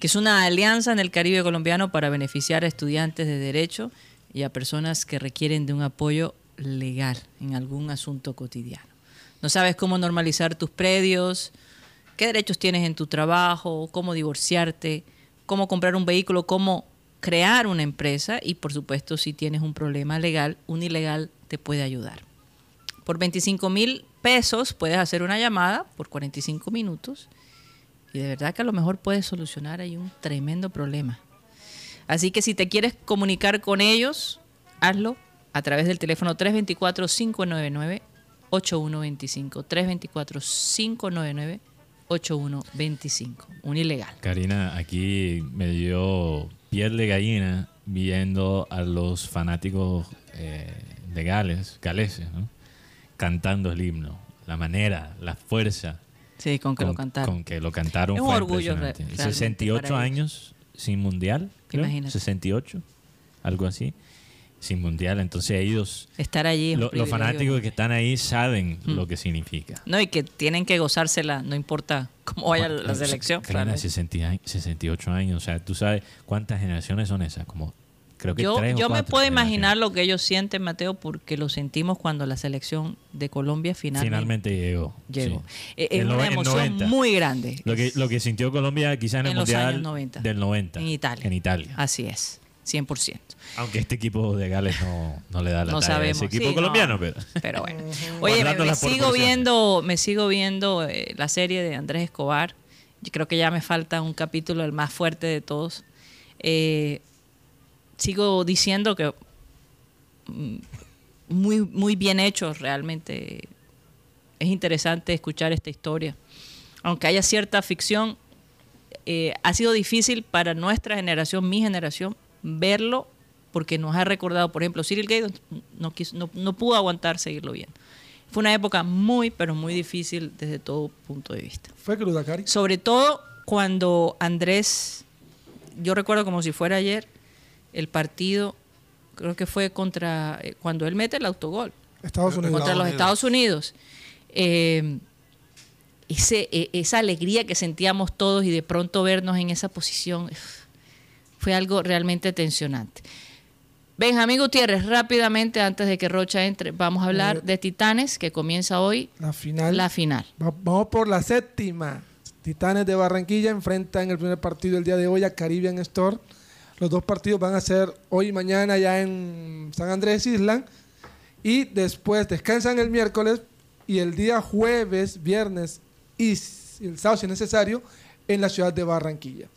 que es una alianza en el Caribe colombiano para beneficiar a estudiantes de derecho y a personas que requieren de un apoyo legal en algún asunto cotidiano. No sabes cómo normalizar tus predios, qué derechos tienes en tu trabajo, cómo divorciarte, cómo comprar un vehículo, cómo crear una empresa y por supuesto si tienes un problema legal, un ilegal te puede ayudar. Por 25 mil pesos puedes hacer una llamada por 45 minutos y de verdad que a lo mejor puedes solucionar ahí un tremendo problema. Así que si te quieres comunicar con ellos, hazlo a través del teléfono 324-599-8125. 324-599-8125. Un ilegal. Karina, aquí me dio piel de gallina viendo a los fanáticos eh, de Gales, galeses, ¿no? Cantando el himno. La manera, la fuerza Sí, con que lo cantaron. con que lo cantaron Es un fue orgullo re- impresionante. realmente 68 para ellos. años sin mundial, creo, Imagínate. 68, algo así, sin mundial. Entonces ellos, Estar allí. es un lo- los fanáticos que están ahí saben Mm. lo que significa. No, y que tienen que gozársela, no importa cómo vaya la selección. Karina, realmente. 60 años- 68 años, o sea, tú sabes cuántas generaciones son esas, como creo que Yo, tres o yo me puedo imaginar lo que ellos sienten, Mateo, porque lo sentimos cuando la selección de Colombia finalmente, Finalmente llegó. llegó. sí. Eh, Es una emoción 90. muy grande. Lo que, lo que sintió Colombia quizás en el En los Mundial años 90. del 90. En Italia. En Italia. Así es, 100%. Aunque este equipo de Gales no, no le da la no talla a sabemos. ese equipo sí, colombiano, no. pero... Pero bueno. Oye, me, sigo viendo, me sigo viendo eh, la serie de Andrés Escobar. Yo creo que ya me falta un capítulo, el más fuerte de todos. Eh, sigo diciendo que mm, muy, muy bien hecho realmente es interesante escuchar esta historia. Aunque haya cierta ficción, eh, ha sido difícil para nuestra generación, mi generación, verlo porque nos ha recordado, por ejemplo, Cyril Gay no, quiso- no, no pudo aguantar seguirlo viendo. Fue una época muy, pero muy difícil desde todo punto de vista. Fue cruda, Cari. Sobre todo cuando Andrés, yo recuerdo como si fuera ayer, el partido, creo que fue contra, eh, cuando él mete el autogol, Estados Unidos. contra los. Estados Unidos. Eh, ese, eh, esa alegría que sentíamos todos y de pronto vernos en esa posición fue algo realmente tensionante. Benjamín Gutiérrez, rápidamente, antes de que Rocha entre, vamos a hablar Eh, de Titanes, que comienza hoy La final. la final. Va- Vamos por la séptima. Titanes de Barranquilla enfrentan el primer partido el día de hoy a Caribbean Store. Los dos partidos van a ser hoy y mañana ya en San Andrés Island. Y después descansan el miércoles y el día jueves, viernes y el sábado, si es necesario, en la ciudad de Barranquilla.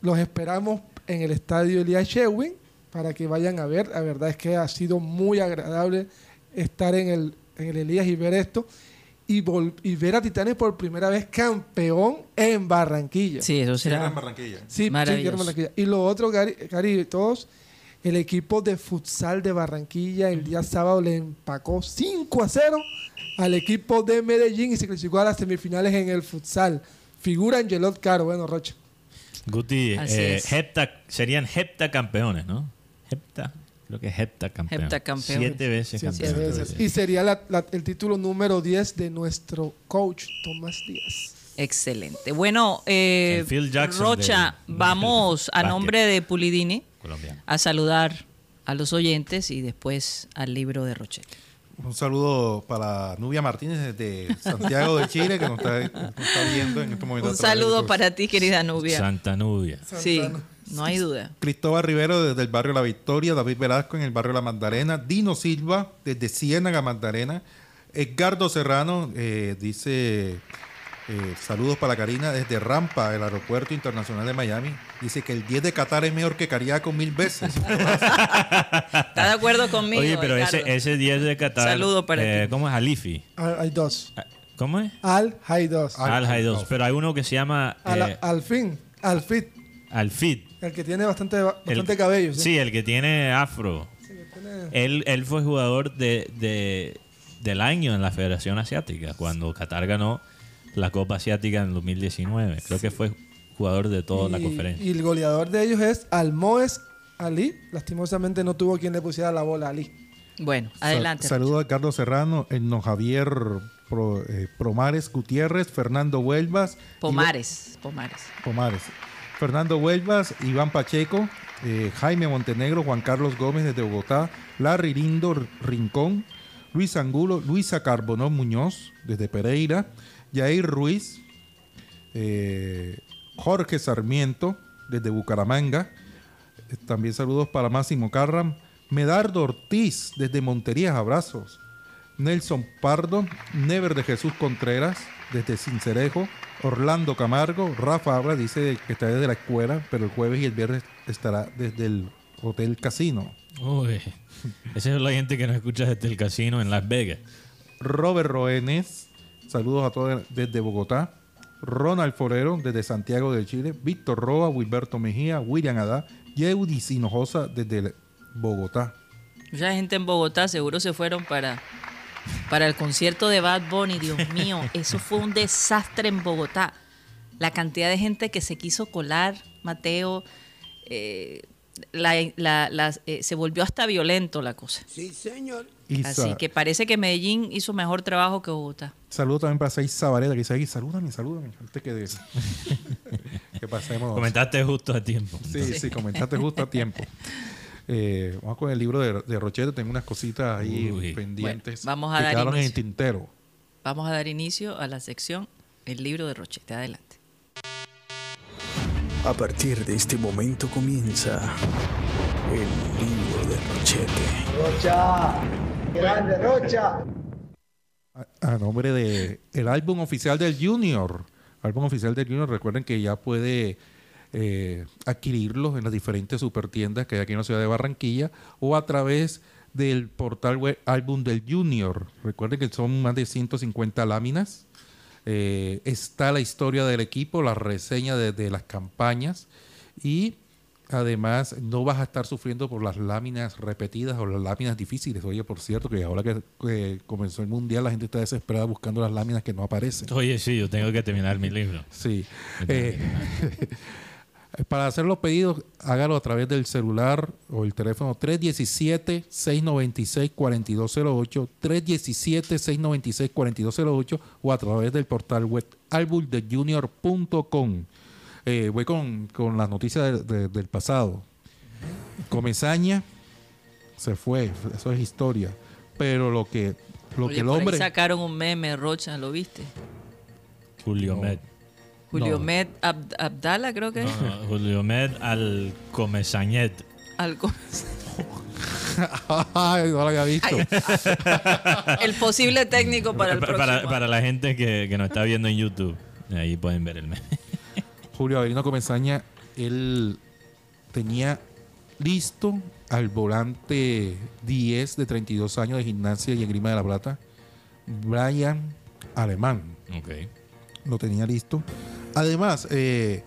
Los esperamos en el estadio Elías Shewin para que vayan a ver. La verdad es que ha sido muy agradable estar en el, en el Elías y ver esto. Y, vol- y ver a Titanes por primera vez campeón en Barranquilla. Sí, eso será. en Barranquilla. Sí, Maravilloso. Barranquilla. Y lo otro, Gary, Gary, todos, el equipo de futsal de Barranquilla el día sábado le empacó 5 a 0 al equipo de Medellín y se clasificó a las semifinales en el futsal. Figura Angelot Caro, bueno, Rocha. Guti, eh, hepta, serían heptacampeones, ¿no? Hepta, creo que es heptacampeón. Siete veces Siete campeón. veces. Y sería la- la- el título número 10 de nuestro coach, Tomás Díaz. Excelente. Bueno, eh, El Phil Jackson Rocha, vamos a nombre de Pulidini Colombiano. a saludar a los oyentes y después al libro de Rochelle. Un saludo para Nubia Martínez desde Santiago de Chile, que nos está, nos está viendo en este momento. Un saludo para ti, querida Nubia. Santa Nubia. Sí, no hay duda. Cristóbal Rivero desde el barrio La Victoria, David Velasco en el barrio La Magdalena, Dino Silva desde Ciénaga Magdalena, Edgardo Serrano eh, dice eh, saludos para Karina desde Rampa, el aeropuerto internacional de Miami. Dice que el 10 de Qatar es mejor que Cariaco mil veces. ¿Estás de acuerdo conmigo? Oye, pero ese, Edgardo? ese 10 de Qatar. Saludo para eh, ti. ¿Cómo es Alifi? Al, hay dos. Ah, ¿Cómo es? Al, hay dos. Al- Al Haidos. Pero hay uno que se llama Al, eh, al fin, al fit, Alfid. El que tiene bastante, El- bastante cabello. Sí, el que tiene afro. Sí, que tiene- Él, él fue jugador de, de- del año en la Federación Asiática, cuando Qatar ganó la Copa Asiática en 2019. Creo que fue jugador de toda la conferencia. Y el goleador de ellos es Almoes Ali. Lastimosamente no tuvo quien le pusiera la bola a Ali. Bueno, adelante. Saludo a Carlos Serrano, Edno Javier Pro- eh, Promares Gutiérrez, Fernando Huelvas. Pomares, Pomares. Pomares. Fernando Huelvas, Iván Pacheco, eh, Jaime Montenegro, Juan Carlos Gómez desde Bogotá, Larry Lindo Rincón, Luis Angulo, Luisa Carbonó Muñoz desde Pereira, Jair Ruiz, eh, Jorge Sarmiento desde Bucaramanga, eh, también saludos para Máximo Carram, Medardo Ortiz desde Monterías, abrazos. Nelson Pardo, Never de Jesús Contreras, desde Cincerejo, Orlando Camargo, Rafa Abra dice que está desde la escuela, pero el jueves y el viernes estará desde el Hotel Casino. Uy, esa es la gente que nos escucha desde el casino en Las Vegas. Robert Roenes, saludos a todos desde Bogotá. Ronald Forero desde Santiago de Chile. Víctor Roa, Wilberto Mejía, William Adá, Yeudi Sinojosa desde Bogotá. Mucha gente en Bogotá seguro se fueron para, para el concierto de Bad Bunny. Dios mío, eso fue un desastre en Bogotá. La cantidad de gente que se quiso colar, Mateo, eh, la- la- la- eh, se volvió hasta violento la cosa. Y Así sa- que parece que Medellín hizo mejor trabajo que Bogotá. Saludos también para Seis Zabaleta, que dice ahí, salúdame, salúdame. Antes que, de- que pasemos. Comentaste justo a tiempo. Sí, sí, comentaste justo a tiempo. Eh, vamos con el libro de, de Rochete. Tengo unas cositas ahí Uy. pendientes. Bueno, vamos a que dar quedaron en el inicio. tintero. Vamos a dar inicio a la sección El libro de Rochete. Adelante. A partir de este momento comienza el libro de Rochete. Rocha, grande Rocha. A, a nombre de el álbum oficial del Junior. Álbum oficial del Junior. Recuerden que ya puede eh, adquirirlos en las diferentes supertiendas que hay aquí en la ciudad de Barranquilla o a través del portal web álbum del Junior. Recuerden que son más de 150 láminas. Eh, está la historia del equipo, la reseña de, de las campañas y además no vas a estar sufriendo por las láminas repetidas o las láminas difíciles. Oye, por cierto, que ahora que, que comenzó el mundial la gente está desesperada buscando las láminas que no aparecen. Oye, sí, yo tengo que terminar mi libro. Sí. Para hacer los pedidos, hágalo a través del celular o el teléfono 317-696-4208, 317-696-4208 o a través del portal web albumdejunior.com. Eh, voy con, con las noticias de- de- del pasado. Comezaña se fue, eso es historia. Pero lo que, lo Oye, que el por ahí hombre... sacaron un meme, Rocha, ¿lo viste? Julio No. Med. Julio No. Med Abd- Abdala, creo que es. No, no, Julio Med al Comesañet. Algo- Ay, no lo había visto. el posible técnico para el próximo. para, para la gente que, que nos está viendo en YouTube. Ahí pueden ver el meme. Julio Avelino Comesaña, él tenía listo al volante 10 de 32 años de gimnasia y esgrima de la plata, Brian Alemán. Ok. Lo tenía listo. Además, eh,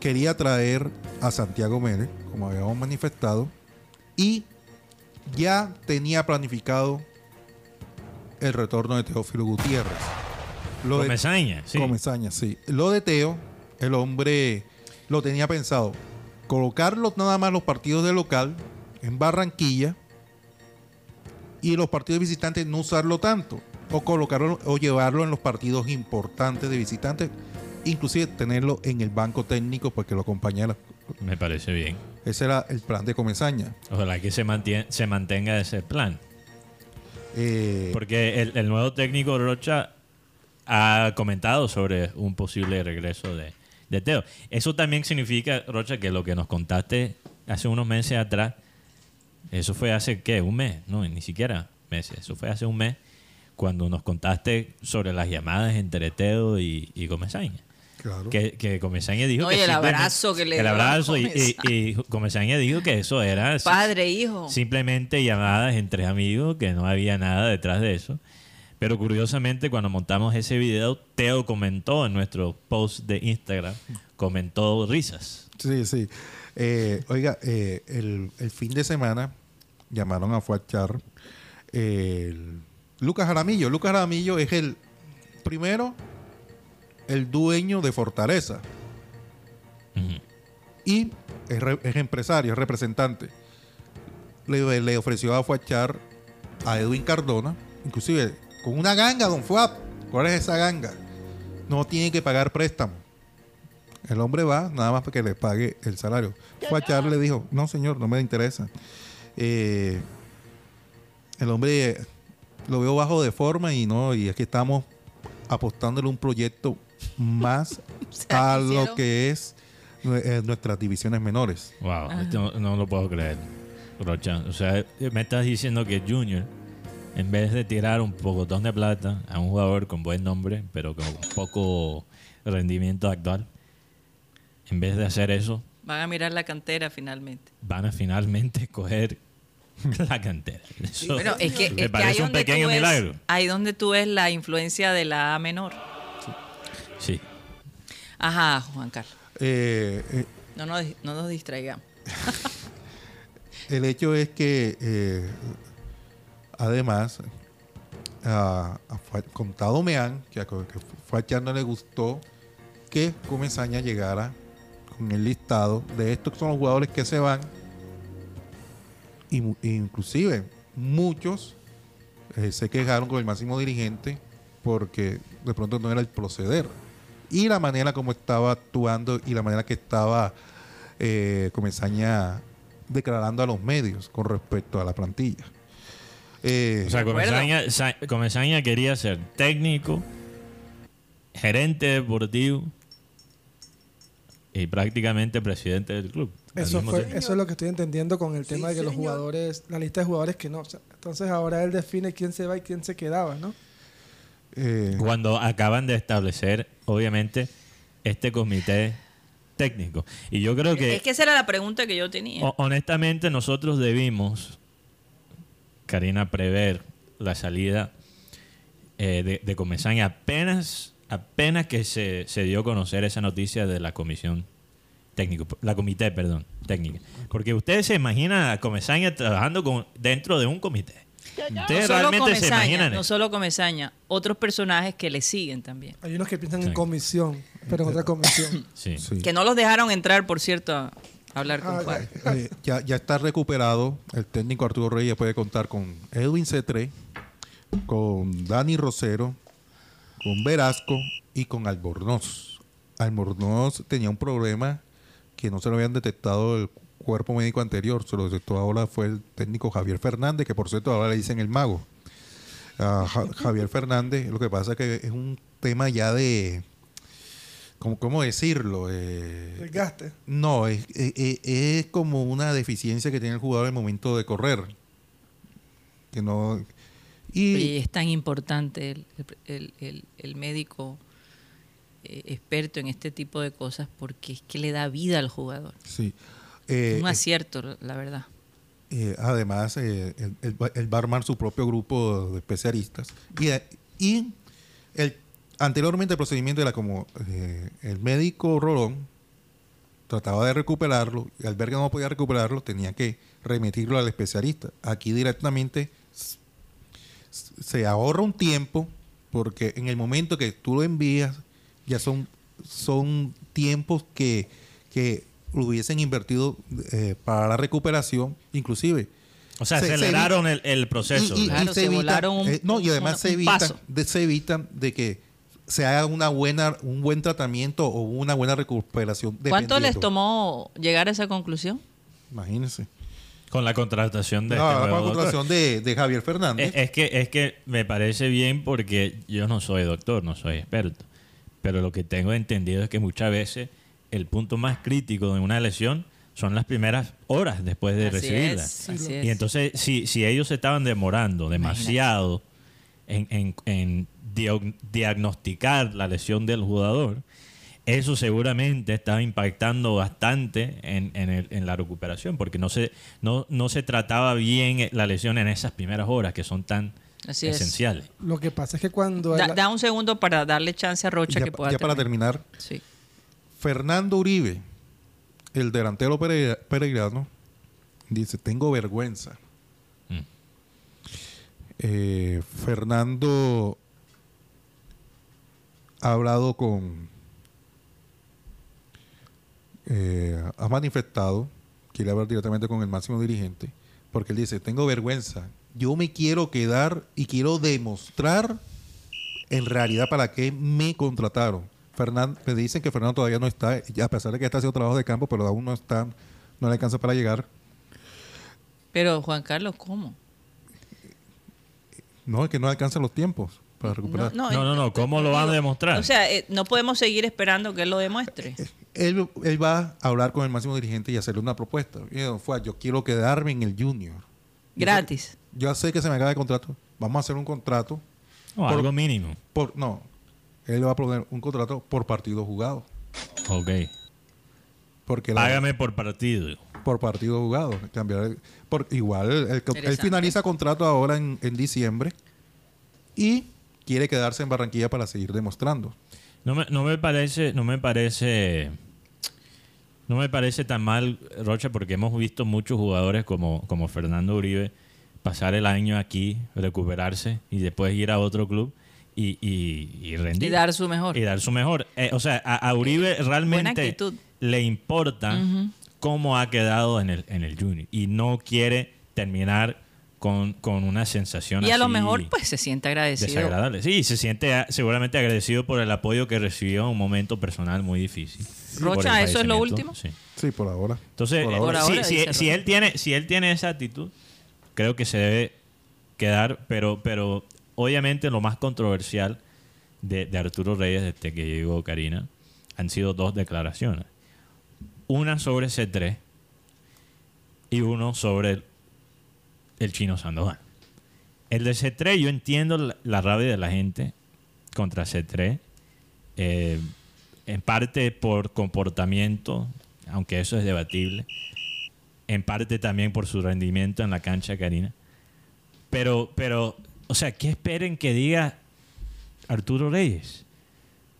quería traer a Santiago Mérez, como habíamos manifestado, y ya tenía planificado el retorno de Teófilo Gutiérrez. Lo de- Comesaña, sí. Comesaña, sí. Lo de Teo, el hombre lo tenía pensado. Colocarlo nada más los partidos de local en Barranquilla y los partidos de visitantes no usarlo tanto. O colocarlo o llevarlo en los partidos importantes de visitantes. Inclusive tenerlo en el banco técnico porque lo acompañara. Me parece bien. Ese era el plan de Comesaña. Ojalá que se, mantenga ese plan. Eh, Porque el, el nuevo técnico Rocha ha comentado sobre un posible regreso de, de Teo. Eso también significa, Rocha, que lo que nos contaste hace unos meses atrás, eso fue hace, ¿qué? Un mes, no, ni siquiera meses. Eso fue hace un mes cuando nos contaste sobre las llamadas entre Teo y, y Comesaña. Claro. Que, que Comesaña dijo No, que y el abrazo que le El abrazo y, y, y Comesaña dijo que eso era Padre, hijo. simplemente llamadas entre amigos, que no había nada detrás de eso. Pero curiosamente, cuando montamos ese video, Teo comentó en nuestro post de Instagram, comentó risas. Sí, sí. Eh, oiga, eh, el, el fin de semana llamaron a Fuachar el Lucas Jaramillo. Lucas Jaramillo es el primero, el dueño de Fortaleza y es, re- es empresario, es representante. Le, le ofreció a Fuachar a Edwin Cardona, inclusive con una ganga, don Fuap. ¿Cuál es esa ganga? No tiene que pagar préstamo. El hombre va nada más para que le pague el salario. Fuachar le dijo, no señor, no me interesa. Eh, el hombre lo veo bajo de forma y no, y es que estamos apostándole un proyecto más a lo que es eh, nuestras divisiones menores. Wow, esto no, no lo puedo creer, Rocha. O sea, me estás diciendo que Junior, en vez de tirar un pocotón de plata a un jugador con buen nombre, pero con poco rendimiento actual, en vez de hacer eso, Van a mirar la cantera finalmente. van a finalmente escoger la cantera. Eso Bueno, es que, me es que parece ahí un donde pequeño tú ves, milagro. ahí donde tú ves la influencia de la A menor. Sí. Ajá, Juan Carlos. Eh, eh, No nos, no nos distraigamos. el hecho es que, eh, además, a, a Fa- Contado Meán, que a que Fachar no le gustó que Comesaña llegara con el listado de estos que son los jugadores que se van. Y, inclusive muchos eh, se quejaron con el máximo dirigente porque de pronto no era el proceder. Y la manera como estaba actuando y la manera que estaba eh, Comesaña declarando a los medios con respecto a la plantilla. Eh, O sea. Comesaña, Sa- Comesaña quería ser técnico, gerente deportivo y prácticamente presidente del club. Eso, fue, eso es lo que estoy entendiendo con el tema de que los jugadores, la lista de jugadores que no. o sea, entonces ahora él define quién se va y quién se quedaba, ¿no? Eh, Cuando acaban de establecer, obviamente, este comité técnico. Y yo creo que, Es que esa era la pregunta que yo tenía. ho- honestamente, nosotros debimos Karina, prever la salida eh, de, de Comesaña apenas, apenas que se, se dio a conocer esa noticia de la comisión técnico, la comité, perdón, técnica. Porque ustedes se imaginan a Comesaña trabajando con, dentro de un comité. No Ustedes realmente se Comesaña, imaginan no solo Comesaña, otros personajes que le siguen también. Hay unos que piensan Sí. en comisión, pero en otra comisión. Sí. Sí. Que no los dejaron entrar, por cierto, a hablar con Ah, Juan. Eh, ya, ya está recuperado. El técnico Arturo Reyes puede contar con Edwin Cetré, con Dani Rosero, con Velasco y con Albornoz. Albornoz tenía un problema que no se lo habían detectado el cuerpo médico anterior, se lo detectó ahora fue el técnico Javier Fernández, que por cierto ahora le dicen el mago. A Ja- Javier Fernández, lo que pasa es que es un tema ya de, ¿cómo, cómo decirlo? Eh, Desgaste. no, es, es- es- es como una deficiencia que tiene el jugador en el momento de correr. Que no. Y, Y es tan importante el, el- el- el médico eh, experto en este tipo de cosas porque es que le da vida al jugador. sí. Eh, Un acierto, la verdad. eh, además, eh, él, él va- él va a armar su propio grupo de especialistas. Y, eh, y el, anteriormente el procedimiento era como eh, el médico Rolón trataba de recuperarlo y al ver que no podía recuperarlo tenía que remitirlo al especialista. Aquí directamente se ahorra un tiempo porque en el momento que tú lo envías ya son, son tiempos que, que lo hubiesen invertido eh, para la recuperación, inclusive. O sea, Se- se aceleraron el, el proceso. Y, y- y Claro, se un- eh, no, y además un- se evita, de, se evitan de que se haga una buena, un buen tratamiento o una buena recuperación. ¿Cuánto les tomó llegar a esa conclusión? Imagínense. con la contratación de No, este la contratación de, de Javier Fernández. Es, es que, es que me parece bien porque yo no soy doctor, no soy experto. Pero lo que tengo entendido es que muchas veces el punto más crítico de una lesión son las primeras horas después de Así recibirla. es, así es. Y entonces, si, si ellos se estaban demorando demasiado en, en- en diagnosticar la lesión del jugador, eso seguramente estaba impactando bastante en, en el- en la recuperación, porque no se, no, no se trataba bien la lesión en esas primeras horas que son tan Así es. esenciales. Lo que pasa es que cuando... Da, la- da un segundo para darle chance a Rocha ya que pueda ya para terminar, Sí. Fernando Uribe, el delantero pere- peregrino, dice, tengo vergüenza. Mm. Eh, Fernando ha hablado con... eh, ha manifestado, quiere hablar directamente con el máximo dirigente, porque él dice, tengo vergüenza, yo me quiero quedar y quiero demostrar en realidad para qué me contrataron. Fernando, me dicen que Fernando todavía no está, a pesar de que está haciendo trabajo de campo, pero aún no está, no le alcanza para llegar. Pero Juan Carlos, ¿cómo? No, es que no alcanzan los tiempos para recuperar. No, no, no, ¿cómo lo van a demostrar? O sea, eh, no podemos seguir esperando que él lo demuestre. Él, él va a hablar con el máximo dirigente y hacerle una propuesta. Y yo, "Fuad, yo quiero quedarme en el junior. Gratis. Yo sé que se me acaba el contrato. Vamos a hacer un contrato. O por- algo mínimo. Por, no, él va a poner un contrato por partido jugado. Ok. Porque la- Págame por partido. por partido jugado. Cambiar el- por, igual, el- él finaliza contrato ahora en, en diciembre y quiere quedarse en Barranquilla para seguir demostrando. No me, no me parece, no me parece, no me parece tan mal, Rocha, porque hemos visto muchos jugadores como, como Fernando Uribe pasar el año aquí, recuperarse y después ir a otro club y, y, y rendir. Y dar su mejor. Y dar su mejor. Eh, o sea, a, a Uribe realmente le importa cómo ha quedado en el, en el Junior y no quiere terminar con, con una sensación Y a lo mejor, pues, se siente agradecido. desagradable. Sí, se siente seguramente agradecido por el apoyo que recibió en un momento personal muy difícil. Rocha, ¿eso es lo último? Sí. Sí, por ahora. Entonces, Por eh, ahora. si- Por ahora, si, si él tiene, si él tiene esa actitud, creo que se debe quedar, pero, pero obviamente lo más controversial de, Arturo Reyes desde que llegó Karina han sido dos declaraciones. Una sobre C3 y uno sobre el, chino Sandoval. El de C3, yo entiendo la, la rabia de la gente contra C3, eh, en parte por comportamiento, aunque eso es debatible, en parte también por su rendimiento en la cancha, Karina. Pero, pero, o sea, ¿qué esperen que diga Arturo Reyes?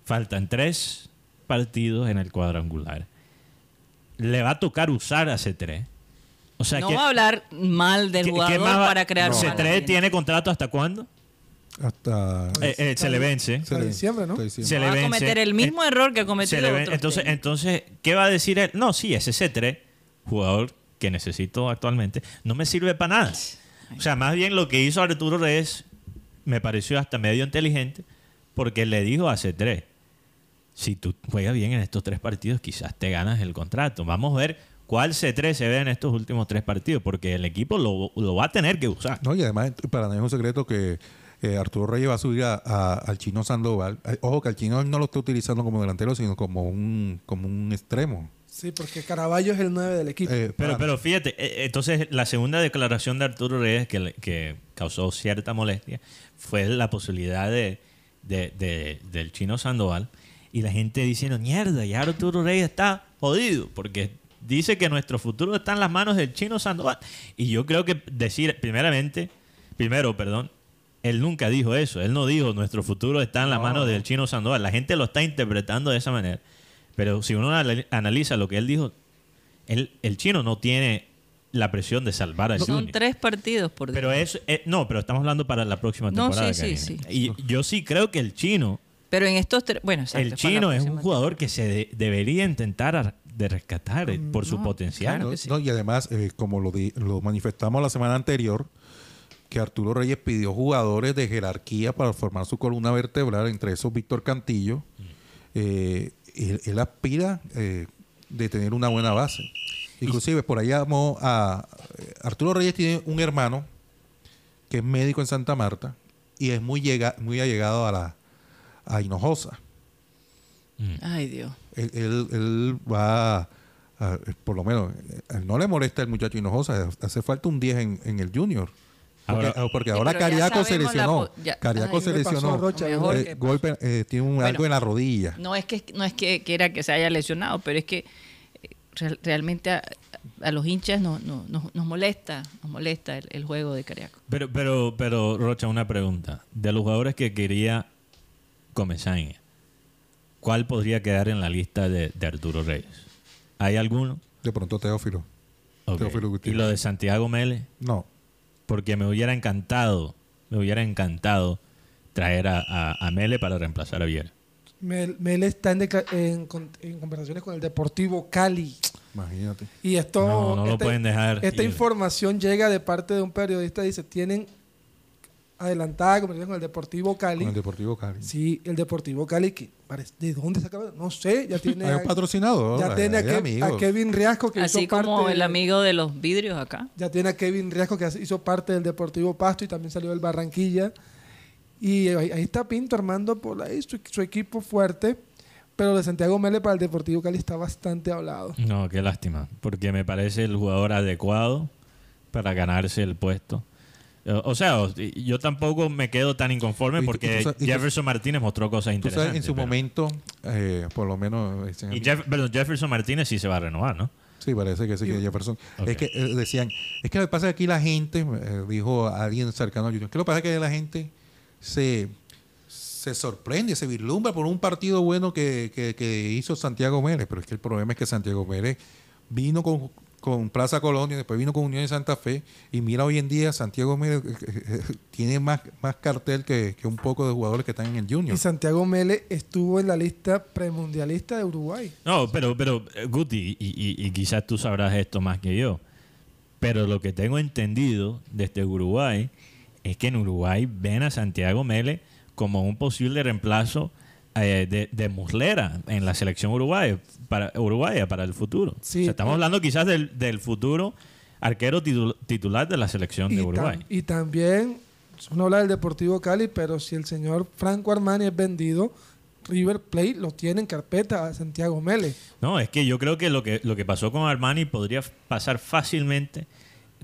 Faltan tres partidos en el cuadrangular. Le va a tocar usar a C3. O sea, no ¿qué- va a hablar mal del jugador va- para crear No. mala C3 gente. tiene contrato hasta cuándo? Hasta Eh, eh, se le vence. Hasta diciembre, ¿no? diciembre. Se le va a cometer el mismo Eh, error que ha se cometido le ven- otros entonces, entonces, ¿qué va a decir él? No, sí, ese C3, jugador que necesito actualmente, no me sirve para nada. O sea, más bien lo que hizo Arturo Reyes me pareció hasta medio inteligente porque le dijo a C3, si tú juegas bien en estos tres partidos, quizás te ganas el contrato. Vamos a ver cuál C3 se ve en estos últimos tres partidos, porque el equipo lo, va a tener que usar. No, y además, para nadie es un secreto que eh, Arturo Reyes va a subir al chino Sandoval. Ojo, que al chino no lo está utilizando como delantero, sino como un, como un extremo. Sí, porque Caraballo es el 9 del equipo. Eh, Pero, pero fíjate, eh, entonces la segunda declaración de Arturo Reyes que, le- que causó cierta molestia fue la posibilidad de, de- de- del chino Sandoval y la gente diciendo, mierda, ya Arturo Reyes está jodido porque dice que nuestro futuro está en las manos del chino Sandoval. Y yo creo que decir, primeramente, primero, perdón, él nunca dijo eso. Él no dijo nuestro futuro está en las manos del chino Sandoval. La gente lo está interpretando de esa manera. Pero si uno anal- analiza lo que él dijo, él- el chino no tiene la presión de salvar al Son Junior. tres partidos por día. Pero eso, eh, no, pero estamos hablando para la próxima No, temporada. sí, sí, Karina. Y yo sí creo que el chino, Pero en estos tres. Bueno, exacto, el chino es un jugador que se de- debería intentar ar- de rescatar eh, por su no, potencial. claro No, que sí. no, y además, eh, como lo, di- lo manifestamos la semana anterior, que Arturo Reyes pidió jugadores de jerarquía para formar su columna vertebral, entre esos Víctor Cantillo. Eh, él, él aspira eh, de tener una buena base. Inclusive, por allá llamó a... eh, Arturo Reyes tiene un hermano que es médico en Santa Marta y es muy, llega, muy allegado a la a Hinojosa. Ay, Dios. Él, él- él va, a- a- por lo menos, eh, no le molesta el muchacho Hinojosa, hace falta un 10 en, en el junior. Porque Ahora- ahora, porque ahora Cariaco se lesionó. ya- Cariaco Ay, se ¿qué le pasó lesionó. Rocha? Mejor Eh, que- golpe, eh, tiene un, Bueno. algo en la rodilla. No es que no es que quiera que se haya lesionado, pero es que eh, real- realmente a, a los hinchas no, no- nos- nos molesta, nos molesta el, el juego de Cariaco. Pero, pero, pero, Rocha, una pregunta. De los jugadores que quería Comesaña, ¿cuál podría quedar en la lista de, de Arturo Reyes? ¿Hay alguno? De pronto Teófilo. Teófilo ¿Y Gutiérrez. lo de Santiago Mele? No. Porque me hubiera encantado, me hubiera encantado traer a, a, a Mele para reemplazar a Viera. Mel, Mel está en, deca- en con- en conversaciones con el Deportivo Cali. Imagínate. Y esto, No, no lo esta- pueden dejar Esta ir. información llega de parte de un periodista. Dice, tienen adelantada conversación con el Deportivo Cali. Con el Deportivo Cali. Sí, el Deportivo Cali, que parece- ¿de dónde sacaba? No sé, ya tiene, Hay un patrocinador. ya tiene a, Kevin Riasco, que Así hizo como parte el amigo de los vidrios acá. Ya tiene a Kevin Riasco, que hizo parte del Deportivo Pasto y también salió del Barranquilla. Y ahí, ahí está Pinto armando por ahí su, su equipo fuerte. Pero de Santiago Mele para el Deportivo Cali está bastante hablado. No, qué lástima, porque me parece el jugador adecuado para ganarse el puesto. O sea, yo tampoco me quedo tan inconforme tú- porque y tú sabes- y tú- Jefferson Martínez mostró cosas Tú interesantes. sabes, en su pero- momento, eh, por lo menos... Y Jeff- perdón, Jefferson Martínez sí se va a renovar, ¿no? Sí, parece que sí, que Jefferson. Es que eh, decían, es que lo que pasa es que aquí la gente, eh, dijo alguien cercano a YouTube, que lo que pasa es que la gente se, se sorprende, se vislumbra por un partido bueno que, que- que hizo Santiago Mérez, pero es que el problema es que Santiago Mérez vino con, con Plaza Colonia, después vino con Unión de Santa Fe, y mira hoy en día Santiago Mérez eh, eh, tiene más, más cartel que, que un poco de jugadores que están en el Junior. Y Santiago Mele estuvo en la lista premundialista de Uruguay. No, pero, pero eh, Guti, y, y- y quizás tú sabrás esto más que yo, pero lo que tengo entendido desde Uruguay es que en Uruguay ven a Santiago Mele como un posible reemplazo eh, de, de Muslera en la selección uruguaya para, uruguaya para el futuro. Sí, O sea, estamos eh. hablando quizás del, del futuro arquero titu- titular de la selección de tam- Uruguay. y también, uno habla del Deportivo Cali, pero si el señor Franco Armani es vendido, River Plate lo tiene en carpeta a Santiago Mele. No, es que yo creo que lo que, lo que pasó con Armani podría pasar fácilmente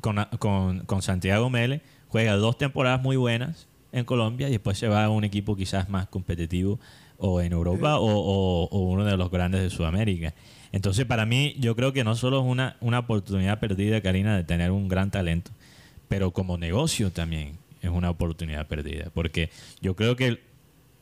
con, con, con Santiago Mele. Juega dos temporadas muy buenas en Colombia y después se va a un equipo quizás más competitivo o en Europa o, o- o uno de los grandes de Sudamérica. Entonces, para mí, yo creo que no solo es una, una oportunidad perdida, Karina, de tener un gran talento, pero como negocio también es una oportunidad perdida. Porque yo creo que el,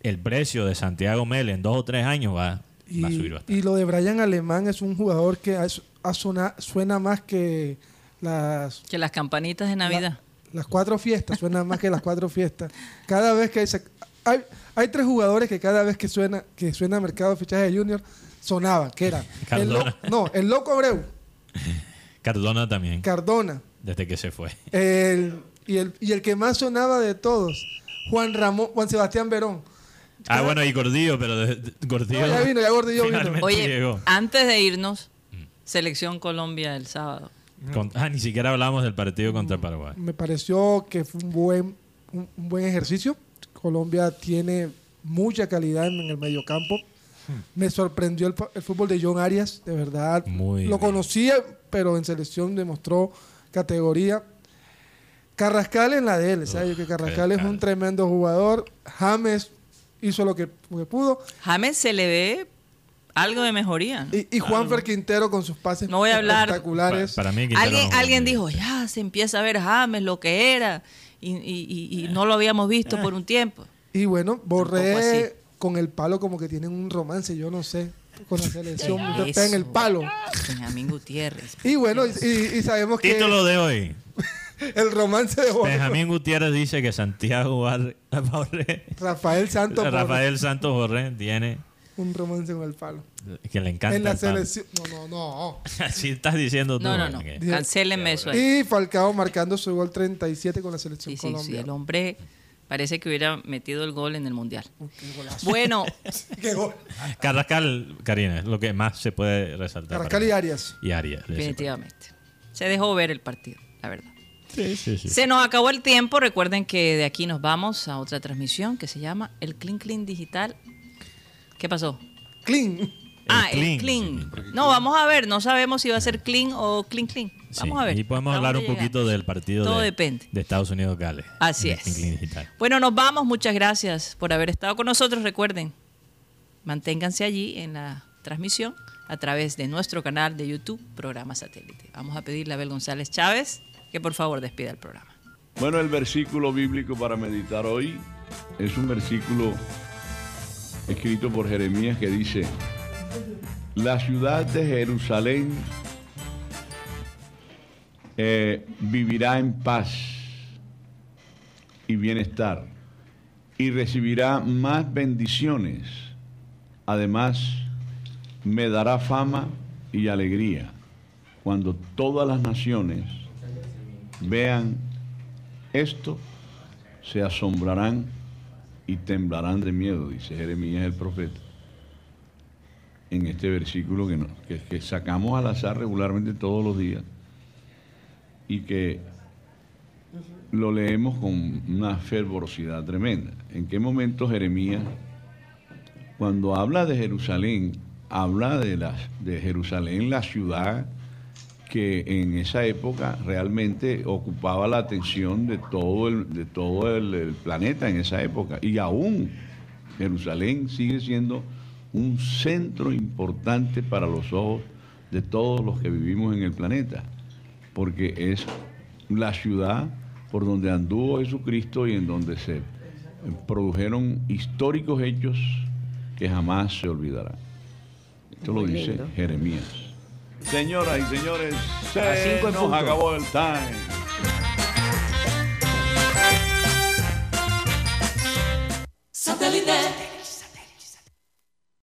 el precio de Santiago Mel en dos o tres años va, Y, va a subir bastante. y lo de Brian Alemán es un jugador que ha- ha sona- suena más que las, Que las campanitas de Navidad. las cuatro fiestas, suena más que las cuatro fiestas. Cada vez que se- hay, hay tres jugadores que cada vez que suena que suena Mercado de Fichaje de Junior sonaban, que eran el, no, el Loco Abreu, Cardona también, Cardona, desde que se fue. el, y, el, y el que más sonaba de todos, Juan Ramón, Juan Sebastián Verón. Ah, bueno, y Gordillo, pero de- de- Gordillo. No, ya vino, ya Gordillo vino. Oye, llegó. antes de irnos, Selección Colombia el sábado. Con- ah, ni siquiera hablamos del partido contra Paraguay. Me pareció que fue un buen, un, un buen ejercicio. Colombia tiene mucha calidad en, el mediocampo. Me sorprendió el, fútbol de John Arias, de verdad. Muy Lo bien. conocía, pero en selección demostró categoría. Carrascal en la de él, ¿sabes? que Carrascal es un tremendo jugador. James hizo lo que, lo que pudo. James se le ve algo de mejoría. Y, y Juanfer Quintero con sus pases No voy a hablar- espectaculares. Pa- para mí, Quintero Alguien, no- alguien dijo, ya se empieza a ver James lo que era y, y- y- y no lo habíamos visto por un tiempo. Y bueno. Borré con el palo como que tienen un romance, yo no sé, con la selección. Pega en el palo. Benjamín Gutiérrez. Y bueno, y, sabemos que Título de hoy. el romance de Borré. Benjamín Gutiérrez dice que Santiago Borré- Rafael Santos Borré, Rafael Santos Borré tiene un romance con el palo. que le encanta en la el selección. No, no, no. Así estás diciendo tú. No, no, no. Cancélenme eso ahí. Y Falcao marcando su gol 37 con la selección Sí, sí, sí. Colombia. El hombre parece que hubiera metido el gol en el Mundial. Qué golazo. Bueno, Qué gol. Carrascal, Karina, es lo que más se puede resaltar. Carrascal y. Arias. Y Arias. definitivamente. Se dejó ver el partido, la verdad. Sí, sí, sí. Se nos acabó el tiempo. Recuerden que de aquí nos vamos a otra transmisión que se llama El Clean Clean Digital. ¿Qué pasó? Clean. ah, clean, el clean. No, vamos a ver. No sabemos si va a ser clean o clean clean. Vamos Sí, a ver. Y podemos hablar un poquito del partido Todo de, depende. de Estados Unidos-Gales. Así de es. Clean Digital. Bueno, nos vamos. Muchas gracias por haber estado con nosotros. Recuerden, manténganse allí en la transmisión a través de nuestro canal de YouTube, Programa Satélite. Vamos a pedirle a Abel González Chávez que por favor despida el programa. Bueno, el versículo bíblico para meditar hoy es un versículo escrito por Jeremías que dice, la ciudad de Jerusalén eh, vivirá en paz y bienestar y recibirá más bendiciones. Además, me dará fama y alegría cuando todas las naciones vean esto, se asombrarán y temblarán de miedo, dice Jeremías el profeta. En este versículo que, que sacamos al azar regularmente todos los días y que lo leemos con una fervorosidad tremenda. ¿En qué momento Jeremías, cuando habla de Jerusalén, habla de, la, de Jerusalén, la ciudad que en esa época realmente ocupaba la atención de todo el, de todo el, el planeta en esa época. Y aún Jerusalén sigue siendo un centro importante para los ojos de todos los que vivimos en el planeta, porque es la ciudad por donde anduvo Jesucristo y en donde se produjeron históricos hechos que jamás se olvidarán. Esto lo dice Jeremías. Señoras y señores, se A cinco en nos punto. acabó el time. Satellite.